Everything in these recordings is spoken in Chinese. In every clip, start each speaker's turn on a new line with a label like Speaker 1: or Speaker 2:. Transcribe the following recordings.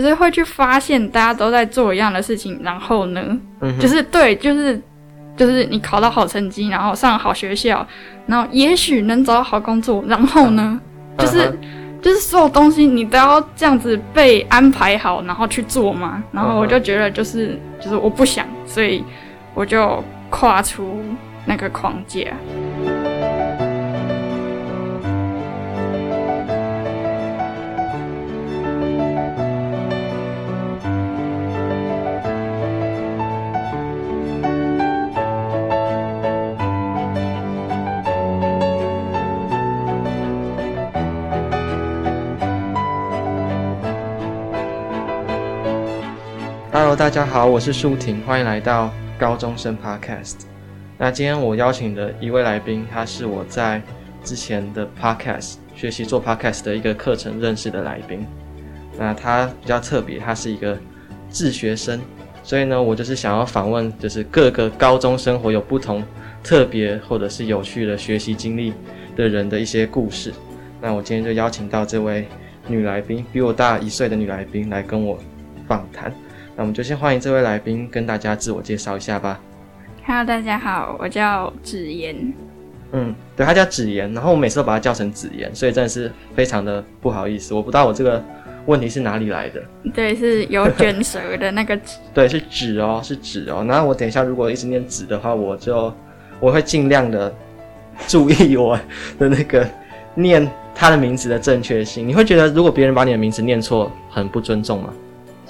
Speaker 1: 就是会去发现大家都在做一样的事情，然后呢，嗯、就是对，就是就是你考到好成绩，然后上好学校，然后也许能找到好工作，然后呢，嗯、就是、嗯、就是所有东西你都要这样子被安排好，然后去做嘛。然后我就觉得就是就是我不想，所以我就跨出那个框架。
Speaker 2: 大家好，我是树婷，欢迎来到高中生 Podcast。那今天我邀请的一位来宾，他是我在之前的 Podcast 学习做 Podcast 的一个课程认识的来宾。那他比较特别，他是一个自学生，所以呢，我就是想要访问，就是各个高中生活有不同特别或者是有趣的学习经历的人的一些故事。那我今天就邀请到这位女来宾，比我大一岁的女来宾来跟我访谈。那我们就先欢迎这位来宾跟大家自我介绍一下吧。
Speaker 1: Hello，大家好，我叫芷妍。
Speaker 2: 嗯，对，他叫芷妍，然后我每次都把他叫成子妍，所以真的是非常的不好意思。我不知道我这个问题是哪里来的。
Speaker 1: 对，是有卷舌的那个芷。
Speaker 2: 对，是芷哦，是芷哦。然后我等一下如果一直念芷的话，我就我会尽量的注意我的那个念他的名字的正确性。你会觉得如果别人把你的名字念错，很不尊重吗？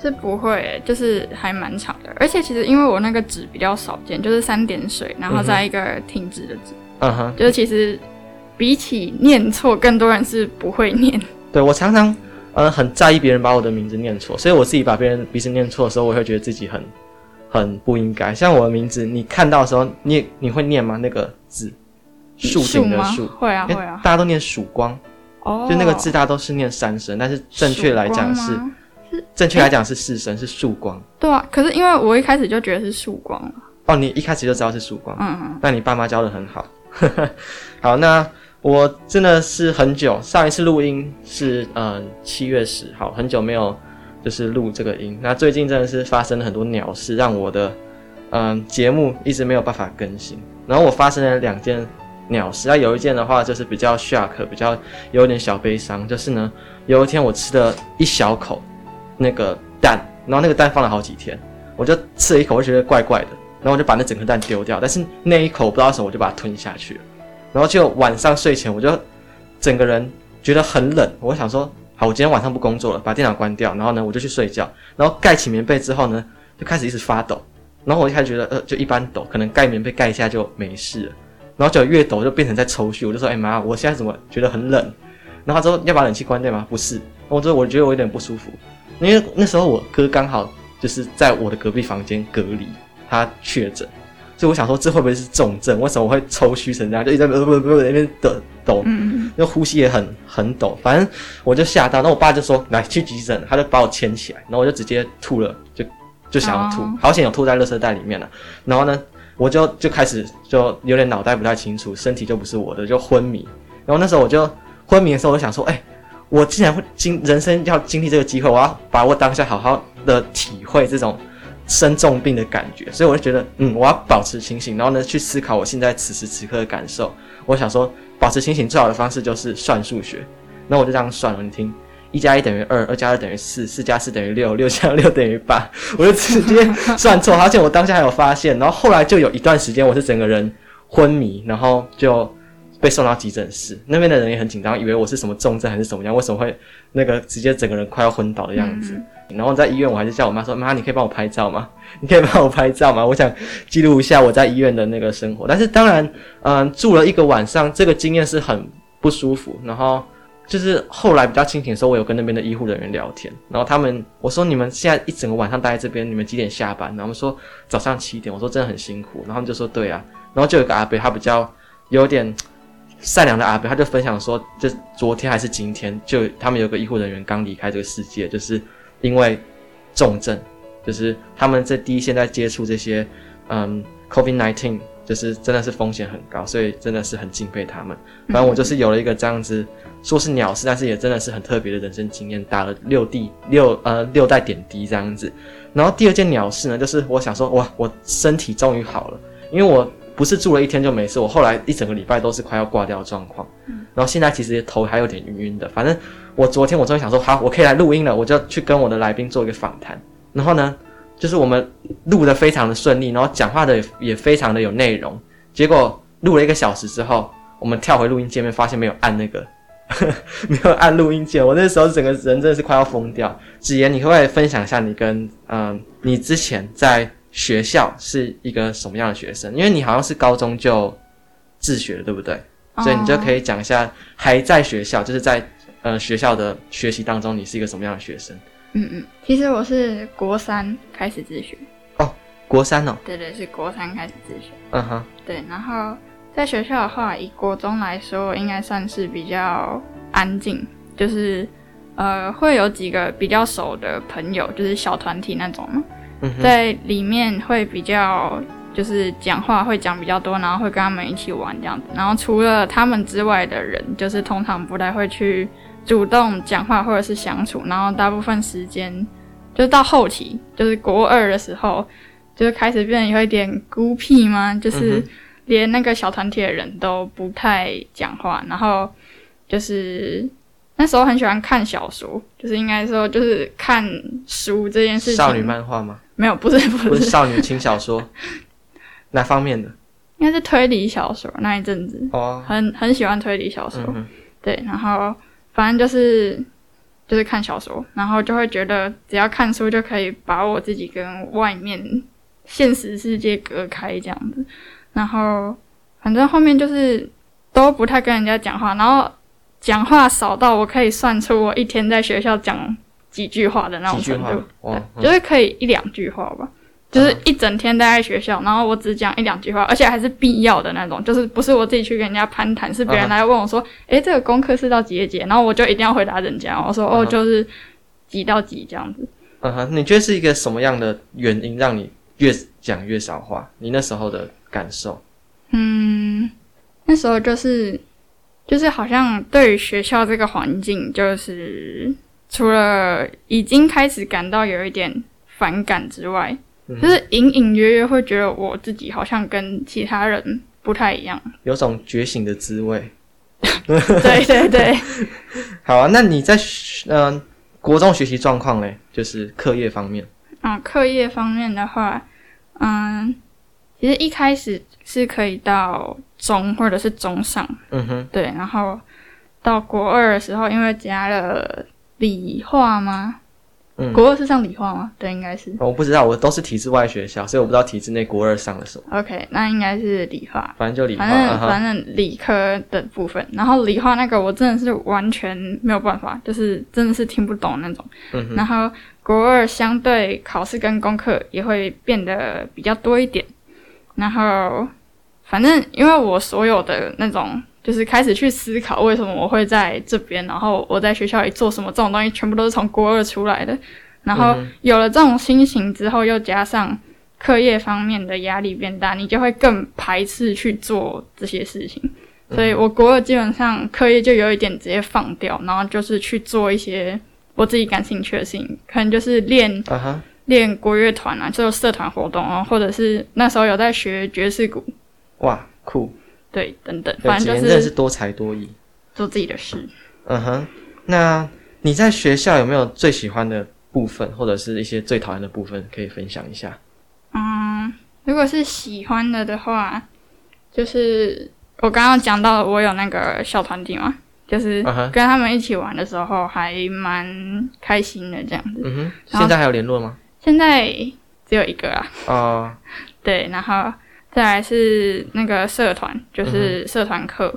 Speaker 1: 是不会，就是还蛮长的，而且其实因为我那个“纸”比较少见，就是三点水，然后再一个停止的“止”，嗯哼，就是其实比起念错，更多人是不会念。
Speaker 2: 对，我常常呃很在意别人把我的名字念错，所以我自己把别人名字念错的时候，我会觉得自己很很不应该。像我的名字，你看到的时候，你你会念吗？那个字，树顶的树，
Speaker 1: 会啊会啊，
Speaker 2: 大家都念曙光，哦，就那个字大家都是念三声，但是正确来讲是。正确来讲是四声，欸、是束光。
Speaker 1: 对啊，可是因为我一开始就觉得是束光
Speaker 2: 哦，你一开始就知道是曙光。嗯嗯。那你爸妈教的很好。好，那我真的是很久，上一次录音是嗯七月十号，很久没有就是录这个音。那最近真的是发生了很多鸟事，让我的嗯节目一直没有办法更新。然后我发生了两件鸟事，那有一件的话就是比较 shock，比较有点小悲伤，就是呢有一天我吃了一小口。那个蛋，然后那个蛋放了好几天，我就吃了一口，我觉得怪怪的，然后我就把那整颗蛋丢掉。但是那一口不知道什么，我就把它吞下去了。然后就晚上睡前，我就整个人觉得很冷。我想说，好，我今天晚上不工作了，把电脑关掉，然后呢，我就去睡觉。然后盖起棉被之后呢，就开始一直发抖。然后我一开始觉得，呃，就一般抖，可能盖棉被盖一下就没事了。然后就越抖就变成在抽搐。我就说，哎妈，我现在怎么觉得很冷？然后他说，要把冷气关掉吗？不是。我说，我觉得我有点不舒服。因为那时候我哥刚好就是在我的隔壁房间隔离，他确诊，所以我想说这会不会是重症？为什么我会抽虚成这样？就一直在不不不那边抖抖，那呼吸也很很抖，反正我就吓到。那我爸就说来去急诊，他就把我牵起来，然后我就直接吐了，就就想要吐，好险有吐在垃圾袋里面了。然后呢，我就就开始就有点脑袋不太清楚，身体就不是我的，就昏迷。然后那时候我就昏迷的时候，我就想说，哎。我竟然会经人生要经历这个机会，我要把握当下，好好的体会这种生重病的感觉。所以我就觉得，嗯，我要保持清醒，然后呢，去思考我现在此时此刻的感受。我想说，保持清醒最好的方式就是算数学。那我就这样算了，你听，一加一等于二，二加二等于四，四加四等于六，六加六等于八。我就直接算错，而且我当下还有发现。然后后来就有一段时间，我是整个人昏迷，然后就。被送到急诊室，那边的人也很紧张，以为我是什么重症还是什么样？为什么会那个直接整个人快要昏倒的样子？嗯、然后在医院，我还是叫我妈说：“妈，你可以帮我拍照吗？你可以帮我拍照吗？我想记录一下我在医院的那个生活。”但是当然，嗯、呃，住了一个晚上，这个经验是很不舒服。然后就是后来比较清醒的时候，我有跟那边的医护人员聊天，然后他们我说：“你们现在一整个晚上待在这边，你们几点下班？”然后他们说：“早上七点。”我说：“真的很辛苦。”然后他们就说：“对啊。”然后就有个阿伯，他比较有点。善良的阿伯，他就分享说，就昨天还是今天，就他们有个医护人员刚离开这个世界，就是因为重症，就是他们在第一线在接触这些，嗯，COVID-19，就是真的是风险很高，所以真的是很敬佩他们。反正我就是有了一个这样子，说是鸟事，但是也真的是很特别的人生经验，打了六地六呃六袋点滴这样子。然后第二件鸟事呢，就是我想说，哇，我身体终于好了，因为我不是住了一天就没事，我后来一整个礼拜都是快要挂掉的状况。嗯然后现在其实头还有点晕晕的，反正我昨天我终于想说，好，我可以来录音了，我就去跟我的来宾做一个访谈。然后呢，就是我们录的非常的顺利，然后讲话的也非常的有内容。结果录了一个小时之后，我们跳回录音界面，发现没有按那个，没有按录音键。我那时候整个人真的是快要疯掉。子妍，你可不可以分享一下你跟嗯、呃，你之前在学校是一个什么样的学生？因为你好像是高中就自学了，对不对？所以你就可以讲一下，还在学校，就是在呃学校的学习当中，你是一个什么样的学生？
Speaker 1: 嗯嗯，其实我是国三开始自学。
Speaker 2: 哦，国三哦。
Speaker 1: 对对，是国三开始自学。
Speaker 2: 嗯哼。
Speaker 1: 对，然后在学校的话，以国中来说，应该算是比较安静，就是呃会有几个比较熟的朋友，就是小团体那种，嗯。在里面会比较。就是讲话会讲比较多，然后会跟他们一起玩这样子。然后除了他们之外的人，就是通常不太会去主动讲话或者是相处。然后大部分时间就是到后期，就是国二的时候，就是开始变得有一点孤僻嘛，就是连那个小团体的人都不太讲话。然后就是那时候很喜欢看小说，就是应该说就是看书这件事情。
Speaker 2: 少女漫画吗？
Speaker 1: 没有，不是，不是，
Speaker 2: 不是少女轻小说。哪方面的？
Speaker 1: 应该是推理小说那一阵子
Speaker 2: 哦，
Speaker 1: 很很喜欢推理小说，嗯、对，然后反正就是就是看小说，然后就会觉得只要看书就可以把我自己跟外面现实世界隔开这样子，然后反正后面就是都不太跟人家讲话，然后讲话少到我可以算出我一天在学校讲几句话的那种程度，对，就是可以一两句话吧。就是一整天待在学校，然后我只讲一两句话，而且还是必要的那种，就是不是我自己去跟人家攀谈，是别人来问我说：“诶、uh 这个功课是到几节？”然后我就一定要回答人家，我说：“ uh huh. 哦，就是几到几这样子。”
Speaker 2: 嗯哼，你觉得是一个什么样的原因让你越讲越少话？你那时候的感受？
Speaker 1: 嗯，那时候就是就是好像对于学校这个环境，就是除了已经开始感到有一点反感之外。就是隐隐约约会觉得我自己好像跟其他人不太一样，
Speaker 2: 有种觉醒的滋味。
Speaker 1: 对 对对，
Speaker 2: 好啊。那你在嗯、呃、国中学习状况嘞，就是课业方面。
Speaker 1: 啊，课业方面的话，嗯，其实一开始是可以到中或者是中上，
Speaker 2: 嗯哼，
Speaker 1: 对。然后到国二的时候，因为加了理化吗？嗯、国二是上理化吗？对，应该是。
Speaker 2: 我不知道，我都是体制外学校，所以我不知道体制内国二上了什么。
Speaker 1: OK，那应该是理化。
Speaker 2: 反正就理化，
Speaker 1: 反正、uh 反正理科的部分。然后理化那个我真的是完全没有办法，就是真的是听不懂那种。
Speaker 2: 嗯哼。
Speaker 1: 然后国二相对考试跟功课也会变得比较多一点。然后反正因为我所有的那种。就是开始去思考为什么我会在这边，然后我在学校里做什么，这种东西全部都是从国二出来的。然后有了这种心情之后，又加上课业方面的压力变大，你就会更排斥去做这些事情。所以我国二基本上课业就有一点直接放掉，然后就是去做一些我自己感兴趣的事情，可能就是练练国乐团啊，做社团活动啊，或者是那时候有在学爵士鼓。
Speaker 2: 哇，酷！
Speaker 1: 对，等等，反正就是
Speaker 2: 真的是多才多艺，
Speaker 1: 做自己的事。
Speaker 2: 嗯哼，那你在学校有没有最喜欢的部分，或者是一些最讨厌的部分，可以分享一下？
Speaker 1: 嗯，如果是喜欢的的话，就是我刚刚讲到我有那个小团体嘛，就是跟他们一起玩的时候还蛮开心的这样子。
Speaker 2: 嗯哼，现在还有联络吗？
Speaker 1: 现在只有一个啊。
Speaker 2: 哦，
Speaker 1: 对，然后。再来是那个社团，就是社团课。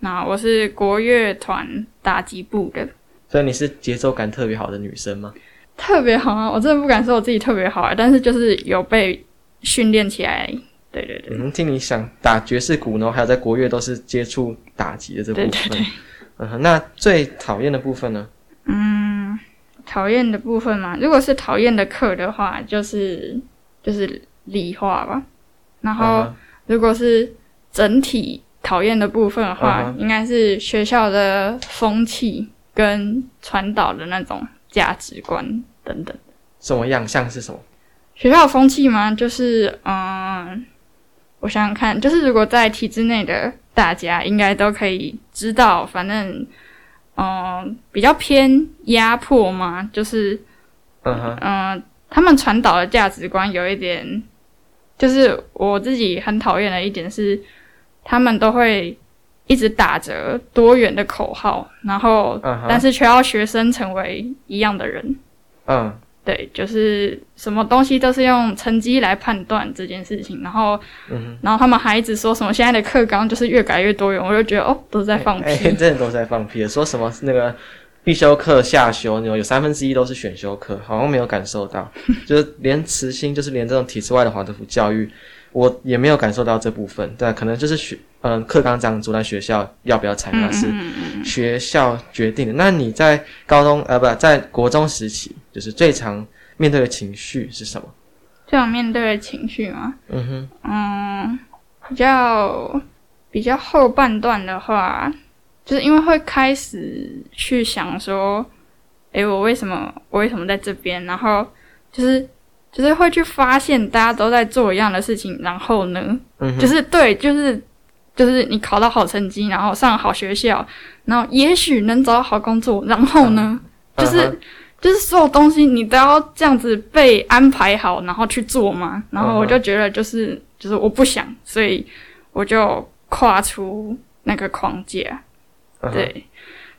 Speaker 1: 那我是国乐团打击部的，
Speaker 2: 所以你是节奏感特别好的女生吗？
Speaker 1: 特别好啊！我真的不敢说我自己特别好啊，但是就是有被训练起来。对对对，
Speaker 2: 嗯，听你想打爵士鼓呢，还有在国乐都是接触打击的这部分。对对对。嗯，那最讨厌的部分呢？
Speaker 1: 嗯，讨厌的部分嘛，如果是讨厌的课的话，就是就是理化吧。然后如果是整体讨厌的部分的话，嗯、应该是学校的风气跟传导的那种价值观等等。
Speaker 2: 什么样？像是什么？
Speaker 1: 学校风气吗？就是嗯，我想想看，就是如果在体制内的大家，应该都可以知道，反正嗯，比较偏压迫嘛，就是嗯，他们传导的价值观有一点。就是我自己很讨厌的一点是，他们都会一直打着多元的口号，然后但是却要学生成为一样的人。嗯，对，就是什么东西都是用成绩来判断这件事情，然后，嗯，然后他们还一直说什么现在的课纲就是越改越多元，我就觉得哦，都是在放屁，欸欸，
Speaker 2: 真的都是在放屁，说什么那个。必修课下修，有有三分之一都是选修课，好像没有感受到，就是连慈心，就是连这种体制外的华德福教育，我也没有感受到这部分。对，可能就是学，嗯，课纲这样做，在学校要不要采纳是学校决定的。那你在高中，呃，不，在国中时期，就是最常面对的情绪是什么？
Speaker 1: 最常面对的情绪吗？嗯哼，嗯，比较比较后半段的话。就是因为会开始去想说，诶，我为什么我为什么在这边？然后就是就是会去发现大家都在做一样的事情，然后呢，嗯、就是对，就是就是你考到好成绩，然后上好学校，然后也许能找到好工作，然后呢，嗯、就是、嗯、就是所有东西你都要这样子被安排好，然后去做嘛。然后我就觉得就是就是我不想，所以我就跨出那个框架。对，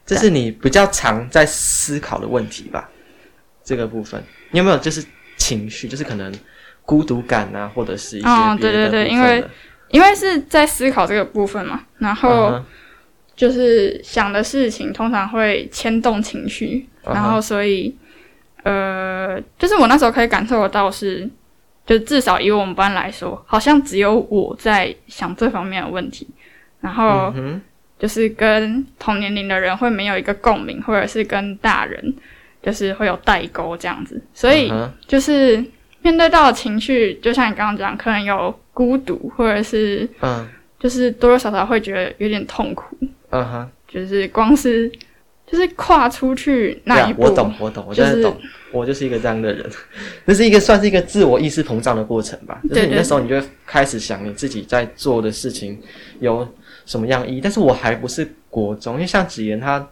Speaker 2: 这是你比较常在思考的问题吧？这个部分，你有没有就是情绪，就是可能孤独感啊，或者是一些？哦，对对对，
Speaker 1: 因为因为是在思考这个部分嘛，然后就是想的事情通常会牵动情绪，然后所以呃，就是我那时候可以感受得到是，就至少以我们班来说，好像只有我在想这方面的问题，然后。嗯就是跟同年龄的人会没有一个共鸣，或者是跟大人就是会有代沟这样子，所以就是面对到的情绪，就像你刚刚讲，可能有孤独，或者是嗯，就是多多少少会觉得有点痛苦，嗯哼，就是光是就是跨出去那一步，
Speaker 2: 我懂，我懂，我就是懂，我就是一个这样的人，这是一个算是一个自我意识膨胀的过程吧，就是你那时候你就会开始想你自己在做的事情有。什么样意义？但是我还不是国中，因为像子妍他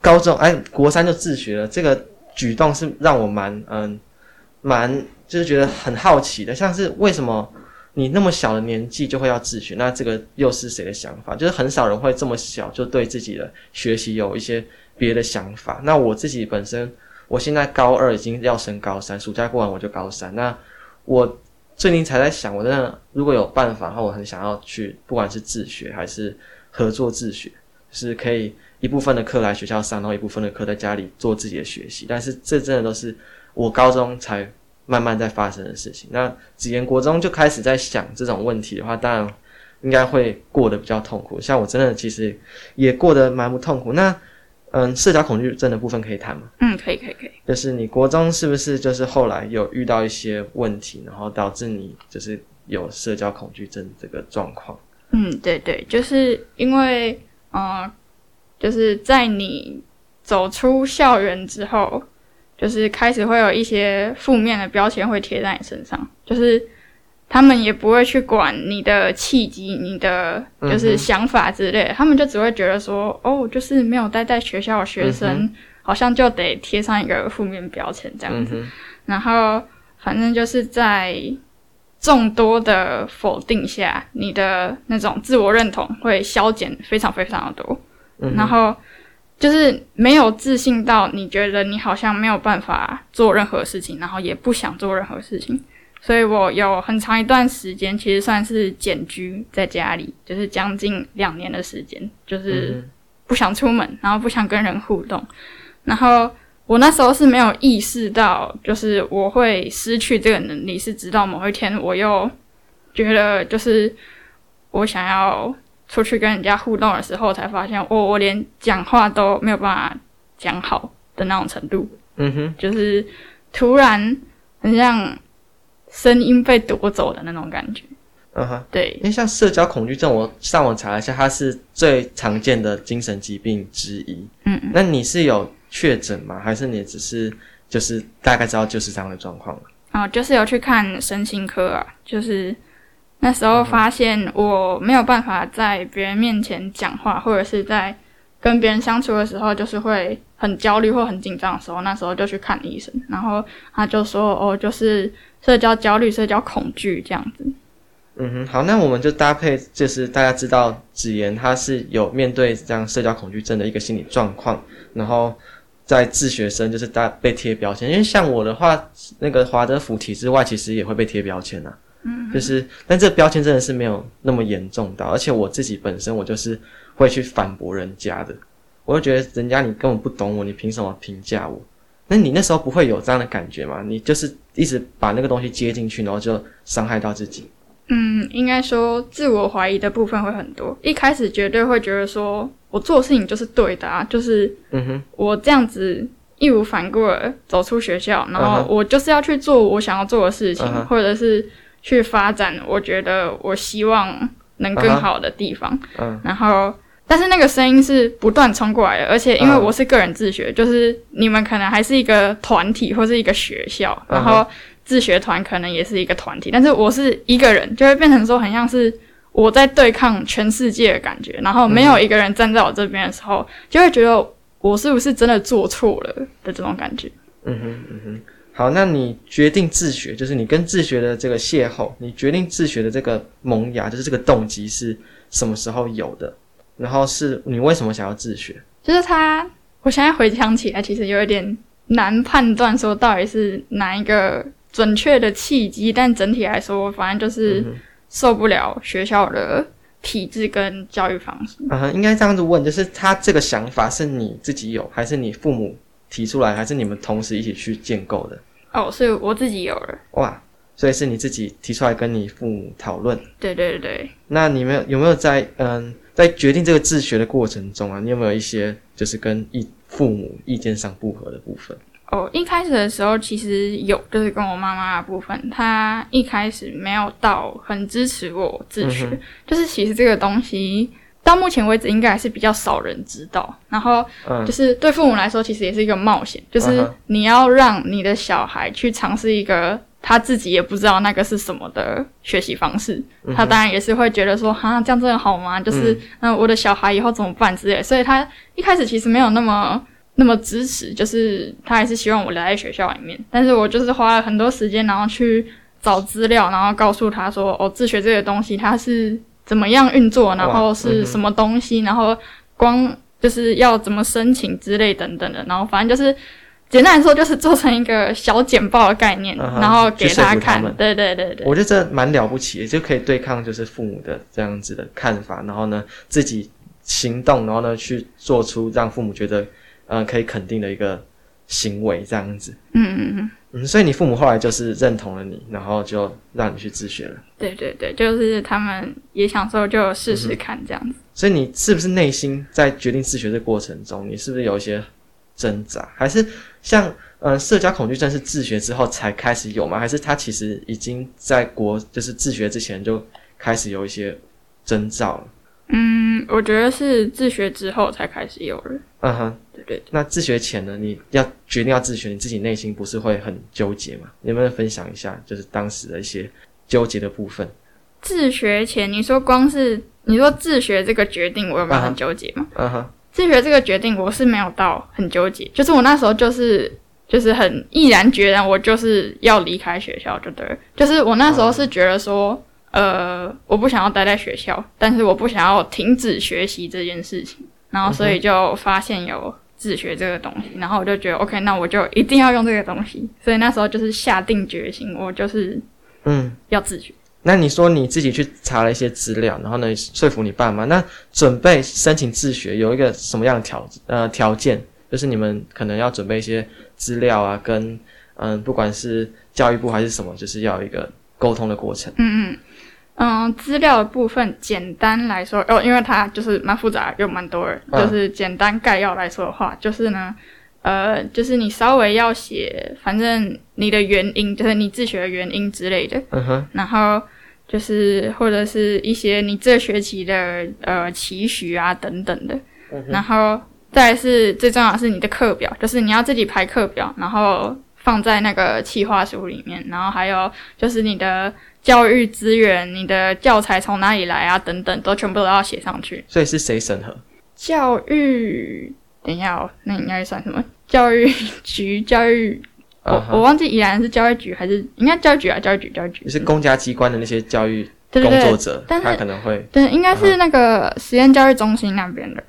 Speaker 2: 高中哎，国三就自学了，这个举动是让我蛮嗯蛮就是觉得很好奇的。像是为什么你那么小的年纪就会要自学？那这个又是谁的想法？就是很少人会这么小就对自己的学习有一些别的想法。那我自己本身，我现在高二已经要升高三，暑假过完我就高三。那我。最近才在想，我真的如果有办法的话，我很想要去，不管是自学还是合作自学，就是可以一部分的课来学校上，然后一部分的课在家里做自己的学习。但是这真的都是我高中才慢慢在发生的事情。那子妍国中就开始在想这种问题的话，当然应该会过得比较痛苦。像我真的其实也过得蛮不痛苦。那。嗯，社交恐惧症的部分可以谈吗？
Speaker 1: 嗯，可以，可以，可以。
Speaker 2: 就是你国中是不是就是后来有遇到一些问题，然后导致你就是有社交恐惧症这个状况？
Speaker 1: 嗯，对对，就是因为，嗯，就是在你走出校园之后，就是开始会有一些负面的标签会贴在你身上，就是。他们也不会去管你的契机、你的就是想法之类，嗯、他们就只会觉得说，哦，就是没有待在学校的学生，嗯、好像就得贴上一个负面标签这样子。嗯、然后，反正就是在众多的否定下，你的那种自我认同会消减非常非常的多。嗯、然后，就是没有自信到你觉得你好像没有办法做任何事情，然后也不想做任何事情。所以我有很长一段时间，其实算是简居在家里，就是将近两年的时间，就是不想出门，然后不想跟人互动。然后我那时候是没有意识到，就是我会失去这个能力，是直到某一天我又觉得，就是我想要出去跟人家互动的时候，才发现我我连讲话都没有办法讲好的那种程度。嗯哼，就是突然很像。声音被夺走的那种感觉，
Speaker 2: 嗯哼，
Speaker 1: 对，
Speaker 2: 因为像社交恐惧症，我上网查了一下，它是最常见的精神疾病之一。
Speaker 1: 嗯嗯，
Speaker 2: 那你是有确诊吗？还是你只是就是大概知道就是这样的状况？
Speaker 1: 哦，就是有去看身心科啊，就是那时候发现我没有办法在别人面前讲话，或者是在跟别人相处的时候，就是会很焦虑或很紧张的时候，那时候就去看医生，然后他就说，哦，就是社交焦虑、社交恐惧这样子。
Speaker 2: 嗯哼，好，那我们就搭配，就是大家知道子妍他是有面对这样社交恐惧症的一个心理状况，然后在自学生就是大被贴标签，因为像我的话，那个华德福体制外其实也会被贴标签啊，嗯，就是但这个标签真的是没有那么严重到，而且我自己本身我就是会去反驳人家的，我就觉得人家你根本不懂我，你凭什么评价我？那你那时候不会有这样的感觉吗？你就是一直把那个东西接进去，然后就伤害到自己。
Speaker 1: 嗯，应该说自我怀疑的部分会很多。一开始绝对会觉得说我做事情就是对的啊，就是嗯哼，我这样子义无反顾的走出学校，然后我就是要去做我想要做的事情，或者是去发展我觉得我希望能更好的地方。嗯，然后但是那个声音是不断冲过来的，而且因为我是个人自学，就是你们可能还是一个团体或是一个学校，然后。自学团可能也是一个团体，但是我是一个人，就会变成说很像是我在对抗全世界的感觉。然后没有一个人站在我这边的时候，就会觉得我是不是真的做错了的这种感觉。
Speaker 2: 嗯哼，嗯哼。好，那你决定自学，就是你跟自学的这个邂逅，你决定自学的这个萌芽，就是这个动机是什么时候有的？然后是你为什么想要自学？
Speaker 1: 就是他，我现在回想起来，其实有一点难判断说到底是哪一个。准确的契机，但整体来说，反正就是受不了学校的体制跟教育方式。
Speaker 2: 嗯哼，应该这样子问，就是他这个想法是你自己有，还是你父母提出来，还是你们同时一起去建构的？
Speaker 1: 哦，所以我自己有了。
Speaker 2: 哇，所以是你自己提出来跟你父母讨论？
Speaker 1: 对对对。
Speaker 2: 那你们有没有在嗯，在决定这个自学的过程中啊，你有没有一些就是跟意父母意见上不合的部分？
Speaker 1: 哦，一开始的时候其实有，就是跟我妈妈的部分，她一开始没有到很支持我自学，嗯、就是其实这个东西到目前为止应该还是比较少人知道。然后，就是对父母来说，其实也是一个冒险，就是你要让你的小孩去尝试一个他自己也不知道那个是什么的学习方式，嗯、他当然也是会觉得说，哈，这样真的好吗？就是，嗯、呃，我的小孩以后怎么办之类。所以他一开始其实没有那么。那么支持，就是他还是希望我留在学校里面，但是我就是花了很多时间，然后去找资料，然后告诉他说，哦，自学这个东西它是怎么样运作，然后是什么东西，然后光就是要怎么申请之类等等的，然后反正就是简单来说，就是做成一个小简报的概念，然后给他看。对对对对，
Speaker 2: 我觉得这蛮了不起的，就可以对抗就是父母的这样子的看法，然后呢自己行动，然后呢去做出让父母觉得。嗯，可以肯定的一个行为，这样子。
Speaker 1: 嗯嗯嗯嗯，
Speaker 2: 所以你父母后来就是认同了你，然后就让你去自学了。
Speaker 1: 对对对，就是他们也想说就试试看这样子。嗯。
Speaker 2: 所以你是不是内心在决定自学的过程中，你是不是有一些挣扎？还是像嗯，社交恐惧症是自学之后才开始有吗？还是他其实已经在国就是自学之前就开始有一些征兆了？
Speaker 1: 嗯，我觉得是自学之后才开始有了。
Speaker 2: 嗯哼，对对。那自学前呢？你要决定要自学，你自己内心不是会很纠结吗？你有没有分享一下，就是当时的一些纠结的部分？
Speaker 1: 自学前，你说光是你说自学这个决定，我有没有很纠结吗？
Speaker 2: 嗯哼，
Speaker 1: 自学这个决定，我是没有到很纠结，就是我那时候就是就是很毅然决然，我就是要离开学校，就对了。就是我那时候是觉得说。呃，我不想要待在学校，但是我不想要停止学习这件事情，然后所以就发现有自学这个东西，然后我就觉得 OK，那我就一定要用这个东西，所以那时候就是下定决心，我就是嗯要自学。
Speaker 2: 那你说你自己去查了一些资料，然后呢说服你爸妈，那准备申请自学有一个什么样的条呃条件？就是你们可能要准备一些资料啊，跟嗯不管是教育部还是什么，就是要一个沟通的过程。
Speaker 1: 嗯嗯。嗯，资料的部分简单来说，哦，因为它就是蛮复杂，又蛮多人。嗯、就是简单概要来说的话，就是呢，呃，就是你稍微要写，反正你的原因，就是你自学的原因之类的。
Speaker 2: 嗯哼。
Speaker 1: 然后就是或者是一些你这学期的呃期许啊等等的，嗯、然后再来是最重要的是你的课表，就是你要自己排课表，然后放在那个企划书里面，然后还有就是你的教育资源、你的教材从哪里来啊等等，都全部都要写上去。
Speaker 2: 所以是谁审核？
Speaker 1: 教育，等一下哦，那应该算什么？教育局、教育，我、uh huh. 我忘记宜兰是教育局还是应该教育局啊？教育局、教育局。
Speaker 2: 是公家机关的那些教育工作者，
Speaker 1: 对对对，
Speaker 2: 他可能会
Speaker 1: 对，应该是那个实验教育中心那边的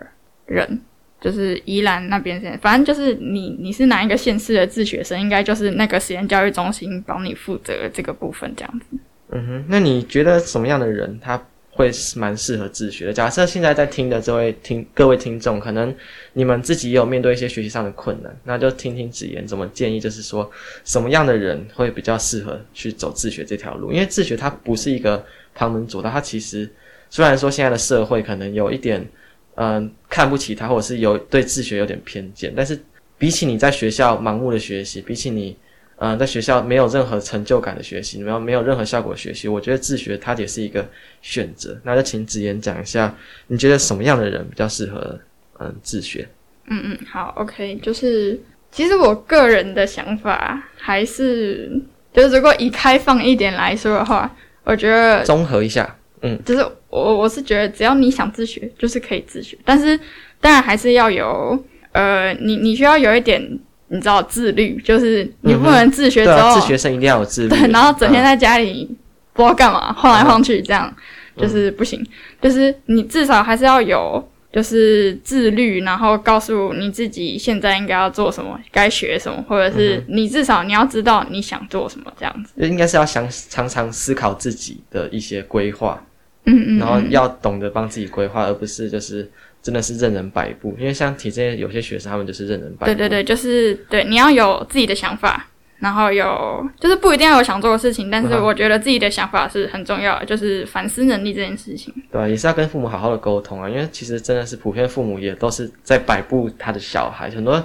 Speaker 1: 人，uh huh. 就是宜兰那边先，反正就是你你是哪一个县市的自学生，应该就是那个实验教育中心帮你负责这个部分这样子。
Speaker 2: 嗯哼，那你觉得什么样的人他？会蛮适合自学的。假设现在在听的这位听各位听众，可能你们自己也有面对一些学习上的困难，那就听听子妍怎么建议，就是说什么样的人会比较适合去走自学这条路？因为自学它不是一个旁门左道，它其实虽然说现在的社会可能有一点嗯、看不起它，或者是有对自学有点偏见，但是比起你在学校盲目的学习，比起你。嗯、呃，在学校没有任何成就感的学习，然后没有任何效果的学习，我觉得自学它也是一个选择。那就请子言讲一下，你觉得什么样的人比较适合嗯自学？
Speaker 1: 嗯嗯，好，OK，就是其实我个人的想法还是，就是如果以开放一点来说的话，我觉得
Speaker 2: 综合一下，嗯，
Speaker 1: 就是我我是觉得只要你想自学，就是可以自学，但是当然还是要有呃，你你需要有一点。你知道自律，就是你不能自学之后，
Speaker 2: 嗯啊、自学生一定要有自律。
Speaker 1: 对，然后整天在家里不知道干嘛，晃来晃去，这样、嗯、就是不行。就是你至少还是要有，就是自律，然后告诉你自己现在应该要做什么，该学什么，或者是你至少你要知道你想做什么，这样子。
Speaker 2: 应该是要想常常思考自己的一些规划，
Speaker 1: 嗯，嗯嗯，
Speaker 2: 然后要懂得帮自己规划，而不是就是。真的是任人摆布，因为像体制有些学生，他们就是任人摆布。
Speaker 1: 对对对，就是对，你要有自己的想法，然后有就是不一定要有想做的事情，但是我觉得自己的想法是很重要的，就是反思能力这件事情。
Speaker 2: 对，也是要跟父母好好的沟通啊，因为其实真的是普遍父母也都是在摆布他的小孩，很多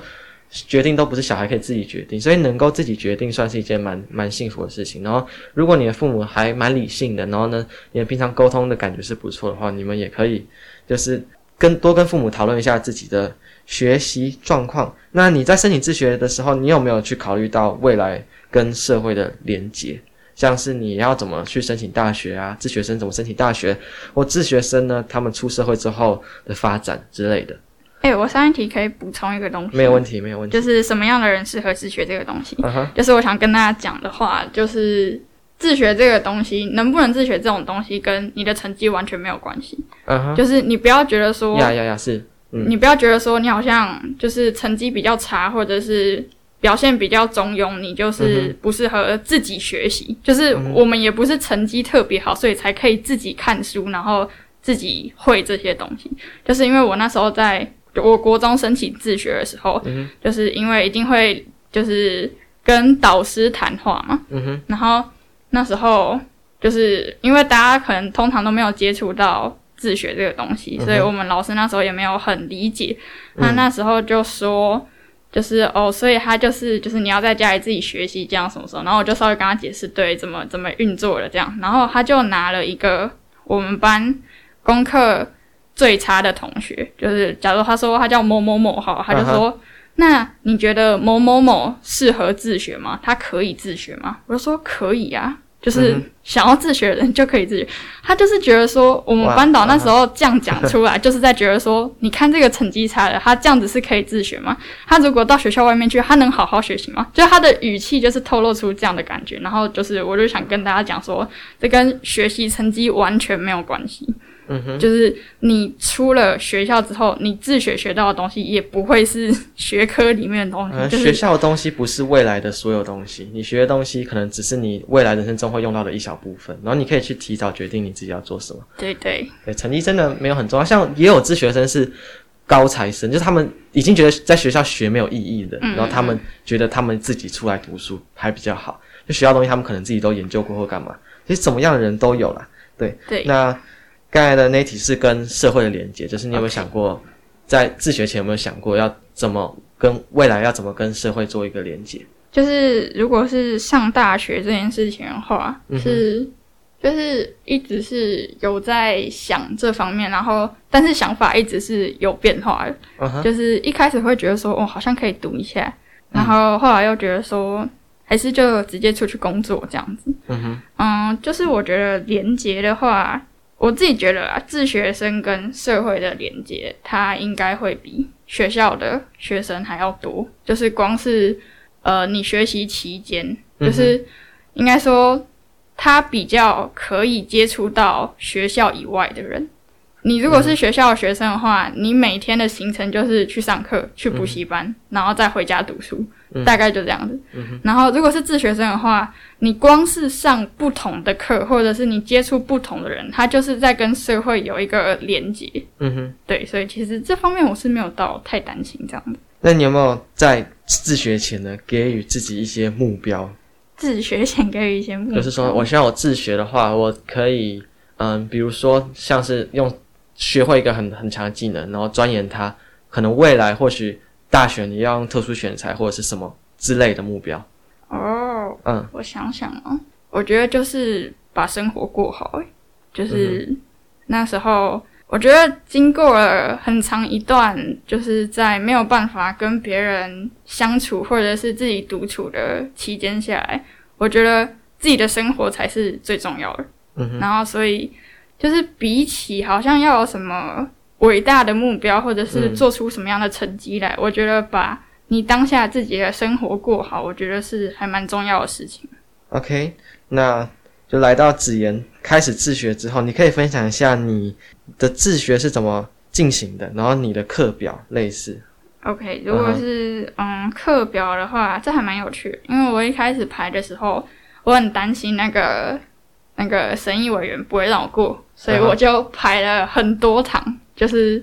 Speaker 2: 决定都不是小孩可以自己决定，所以能够自己决定算是一件蛮蛮幸福的事情。然后，如果你的父母还蛮理性的，然后呢，你们平常沟通的感觉是不错的话，你们也可以就是。跟多跟父母讨论一下自己的学习状况。那你在申请自学的时候，你有没有去考虑到未来跟社会的连结？像是你要怎么去申请大学啊？自学生怎么申请大学？或自学生呢？他们出社会之后的发展之类的。
Speaker 1: 哎、欸，我上一题可以补充一个东西。
Speaker 2: 没有问题，没有问题。
Speaker 1: 就是什么样的人适合自学这个东西？Uh huh. 就是我想跟大家讲的话，就是。自学这个东西能不能自学这种东西，跟你的成绩完全没有关系。嗯哼，就是你不要觉得说，
Speaker 2: 呀呀呀，是，嗯，
Speaker 1: 你不要觉得说你好像就是成绩比较差，或者是表现比较中庸，你就是不适合自己学习。就是我们也不是成绩特别好，所以才可以自己看书，然后自己会这些东西。就是因为我那时候在我国中申请自学的时候，就是因为一定会就是跟导师谈话嘛，嗯哼，然后。那时候就是因为大家可能通常都没有接触到自学这个东西，嗯、所以我们老师那时候也没有很理解。他、嗯、那时候就说，就是哦，所以他就是就是你要在家里自己学习这样什么什么。然后我就稍微跟他解释，对，怎么怎么运作的这样。然后他就拿了一个我们班功课最差的同学，就是假如他说他叫某某某哈，他就说，那你觉得某某某适合自学吗？他可以自学吗？我就说可以啊。就是想要自学的人就可以自学，他就是觉得说，我们班导那时候这样讲出来，就是在觉得说，你看这个成绩差的，他这样子是可以自学吗？他如果到学校外面去，他能好好学习吗？就他的语气就是透露出这样的感觉，然后就是我就想跟大家讲说，这跟学习成绩完全没有关系。嗯哼，就是你出了学校之后，你自学学到的东西也不会是 学科里面的东西。嗯就是、学校的东西不是未来的所有东西，你学的东西可能只是你未来人生中会用到的一小部分。然后你可以去提早决定你自己要做什么。对对对，成绩真的没有很重要。像也有自学生是高材生，就是他们已经觉得在学校学没有意义的，然后他们觉得他们自己出来读书还比较好。就学校东西他们可能自己都研究过或干嘛。其实怎么样的人都有啦。对对，那。刚才的那题是跟社会的连接，就是你有没有想过.在自学前有没有想过要怎么跟未来要怎么跟社会做一个连接？就是如果是上大学这件事情的话，嗯、是就是一直是有在想这方面，然后但是想法一直是有变化的。Uh huh. 就是一开始会觉得说，哦，好像可以读一下，然后后来又觉得说，还是就直接出去工作这样子。嗯哼嗯，就是我觉得连接的话，我自己觉得啊，自学生跟社会的连接，他应该会比学校的学生还要多。就是光是呃，你学习期间，就是应该说。他比较可以接触到学校以外的人。你如果是学校的学生的话，你每天的行程就是去上课、去补习班，然后再回家读书，大概就这样子。然后如果是自学生的话，你光是上不同的课，或者是你接触不同的人，他就是在跟社会有一个连接。嗯哼，对，所以其实这方面我是没有到太担心这样的。
Speaker 2: 那你有没有在自学前呢，给予自己一些目标？
Speaker 1: 自学前给予一些目标，
Speaker 2: 就是说，我希望我自学的话，我可以，嗯，比如说，像是用学会一个很很强的技能，然后钻研它，可能未来或许大学你要用特殊选材或者是什么之类的目标。
Speaker 1: 哦，嗯，我想想哦，我觉得就是把生活过好，就是那时候。我觉得经过了很长一段，就是在没有办法跟别人相处，或者是自己独处的期间下来，我觉得自己的生活才是最重要的。嗯哼。然后，所以就是比起好像要有什么伟大的目标，或者是做出什么样的成绩来，嗯。我觉得把你当下自己的生活过好，我觉得是还蛮重要的事情。
Speaker 2: OK，那。就来到子妍开始自学之后，你可以分享一下你的自学是怎么进行的，然后你的课表类似。
Speaker 1: OK，如果是、uh huh. 嗯课表的话，这还蛮有趣的，因为我一开始排的时候，我很担心那个那个审议委员不会让我过，所以我就排了很多堂，uh huh. 就是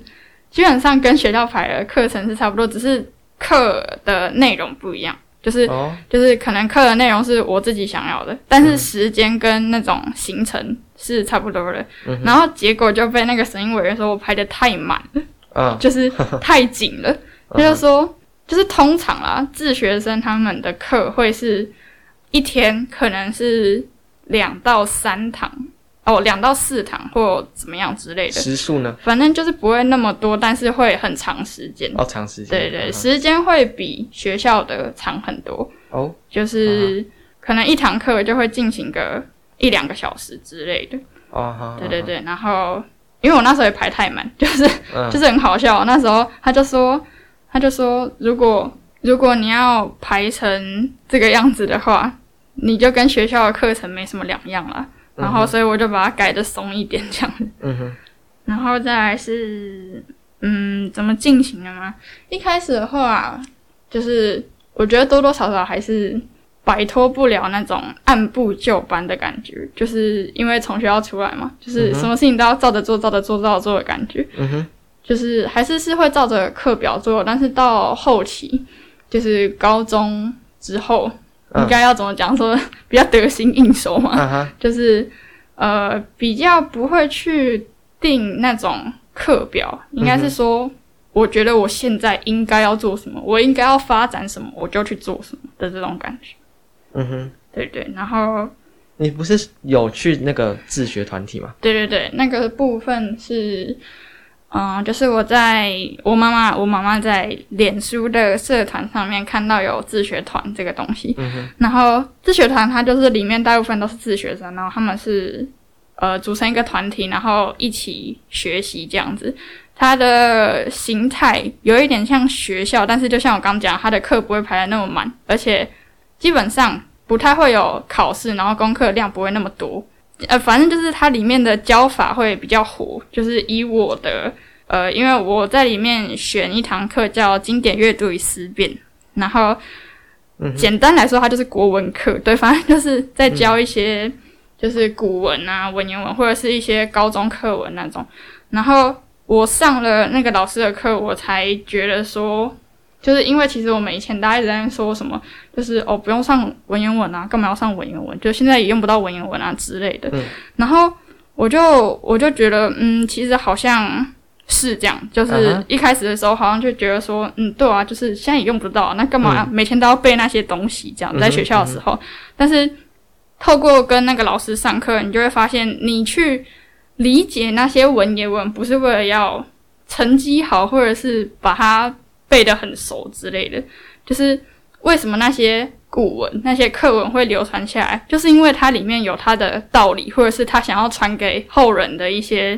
Speaker 1: 基本上跟学校排的课程是差不多，只是课的内容不一样。就是、oh. 就是可能课的内容是我自己想要的，但是时间跟那种行程是差不多的。Mm hmm. 然后结果就被那个审议委员说我排的太满了，uh. 就是太紧了。他就说，就是通常啦，自学生他们的课会是一天可能是两到三堂。哦，两到四堂或怎么样之类的。
Speaker 2: 时数呢？
Speaker 1: 反正就是不会那么多，但是会很长时间。
Speaker 2: 哦，长时间。
Speaker 1: 对对，uh. 时间会比学校的长很多。哦。Oh? 就是可能一堂课就会进行个一两个小时之类的。哦、uh。对对对，然后因为我那时候也排太满，就是、uh. 就是很好笑。那时候他就说，他就说，如果如果你要排成这个样子的话，你就跟学校的课程没什么两样了。然后，所以我就把它改的松一点，这样子。嗯哼。然后再来是，嗯，怎么进行的吗？一开始的话，就是我觉得多多少少还是摆脱不了那种按部就班的感觉，就是因为从学校出来嘛，就是什么事情都要照着做、照着做、照着做的感觉。嗯哼。就是还是是会照着课表做，但是到后期，就是高中之后。应该要怎么讲？说比较得心应手嘛，uh. 就是呃比较不会去定那种课表，应该是说，我觉得我现在应该要做什么，我应该要发展什么，我就去做什么的这种感觉。嗯哼、uh，huh. 对对。然后
Speaker 2: 你不是有去那个自学团体吗？
Speaker 1: 对对对，那个部分是。嗯，就是我在我妈妈，我妈妈在脸书的社团上面看到有自学团这个东西，嗯、然后自学团它就是里面大部分都是自学生，然后他们是呃组成一个团体，然后一起学习这样子。它的形态有一点像学校，但是就像我刚讲，它的课不会排的那么满，而且基本上不太会有考试，然后功课量不会那么多。呃，反正就是它里面的教法会比较活，就是以我的呃，因为我在里面选一堂课叫经典阅读与思辨，然后简单来说，它就是国文课，对，反正就是在教一些就是古文啊、文言文或者是一些高中课文那种。然后我上了那个老师的课，我才觉得说。就是因为其实我们以前大家一直在说什么，就是哦不用上文言文啊，干嘛要上文言文？就现在也用不到文言文啊之类的。嗯。然后我就我就觉得，嗯，其实好像是这样。就是一开始的时候，好像就觉得说，嗯，对啊，就是现在也用不到，那干嘛每天都要背那些东西？这样在学校的时候，嗯嗯、但是透过跟那个老师上课，你就会发现，你去理解那些文言文，不是为了要成绩好，或者是把它背得很熟之类的。就是为什么那些古文、那些课文会流传下来，就是因为它里面有它的道理，或者是他想要传给后人的一些，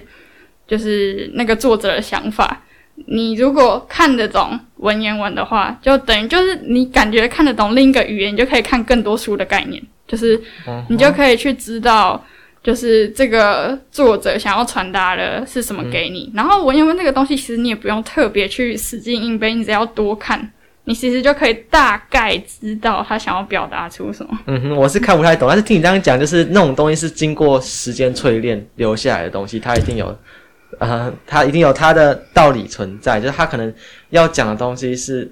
Speaker 1: 就是那个作者的想法。你如果看得懂文言文的话，就等于就是你感觉看得懂另一个语言，你就可以看更多书的概念。就是，你就可以去知道，就是这个作者想要传达的是什么给你。嗯、然后文言文这个东西，其实你也不用特别去死记硬背，你只要多看，你其实就可以大概知道他想要表达出什么。
Speaker 2: 嗯哼，我是看不太懂，但是听你这样讲，就是那种东西是经过时间淬炼留下来的东西，它一定有，呃，他一定有他的道理存在。就是他可能要讲的东西是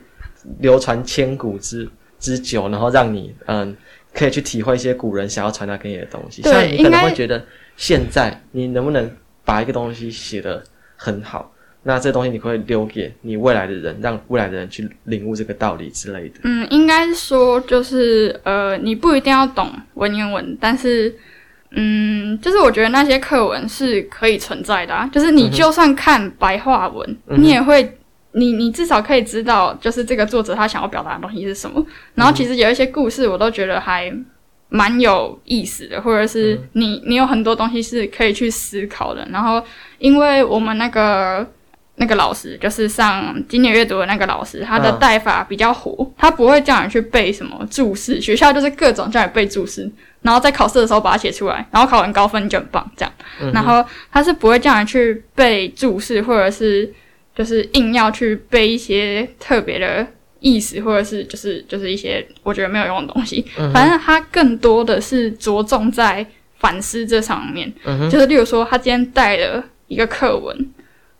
Speaker 2: 流传千古之之久，然后让你嗯。呃可以去体会一些古人想要传达给你的东西，像你可能会觉得现在你能不能把一个东西写得很好，那这东西你会留给你未来的人，让未来的人去领悟这个道理之类的。
Speaker 1: 嗯，应该说就是呃，你不一定要懂文言文，但是嗯，就是我觉得那些课文是可以存在的啊，就是你就算看白话文，嗯、你也会。你你至少可以知道，就是这个作者他想要表达的东西是什么。然后其实有一些故事，我都觉得还蛮有意思的，或者是你你有很多东西是可以去思考的。然后因为我们那个那个老师，就是上经典阅读的那个老师，他的带法比较活，他不会叫你去背什么注释，学校就是各种叫你背注释，然后在考试的时候把它写出来，然后考完高分你就很棒这样。然后他是不会叫你去背注释，或者是。就是硬要去背一些特别的意思，或者是就是就是一些我觉得没有用的东西。嗯、反正他更多的是着重在反思这上面。嗯、就是例如说，他今天带了一个课文，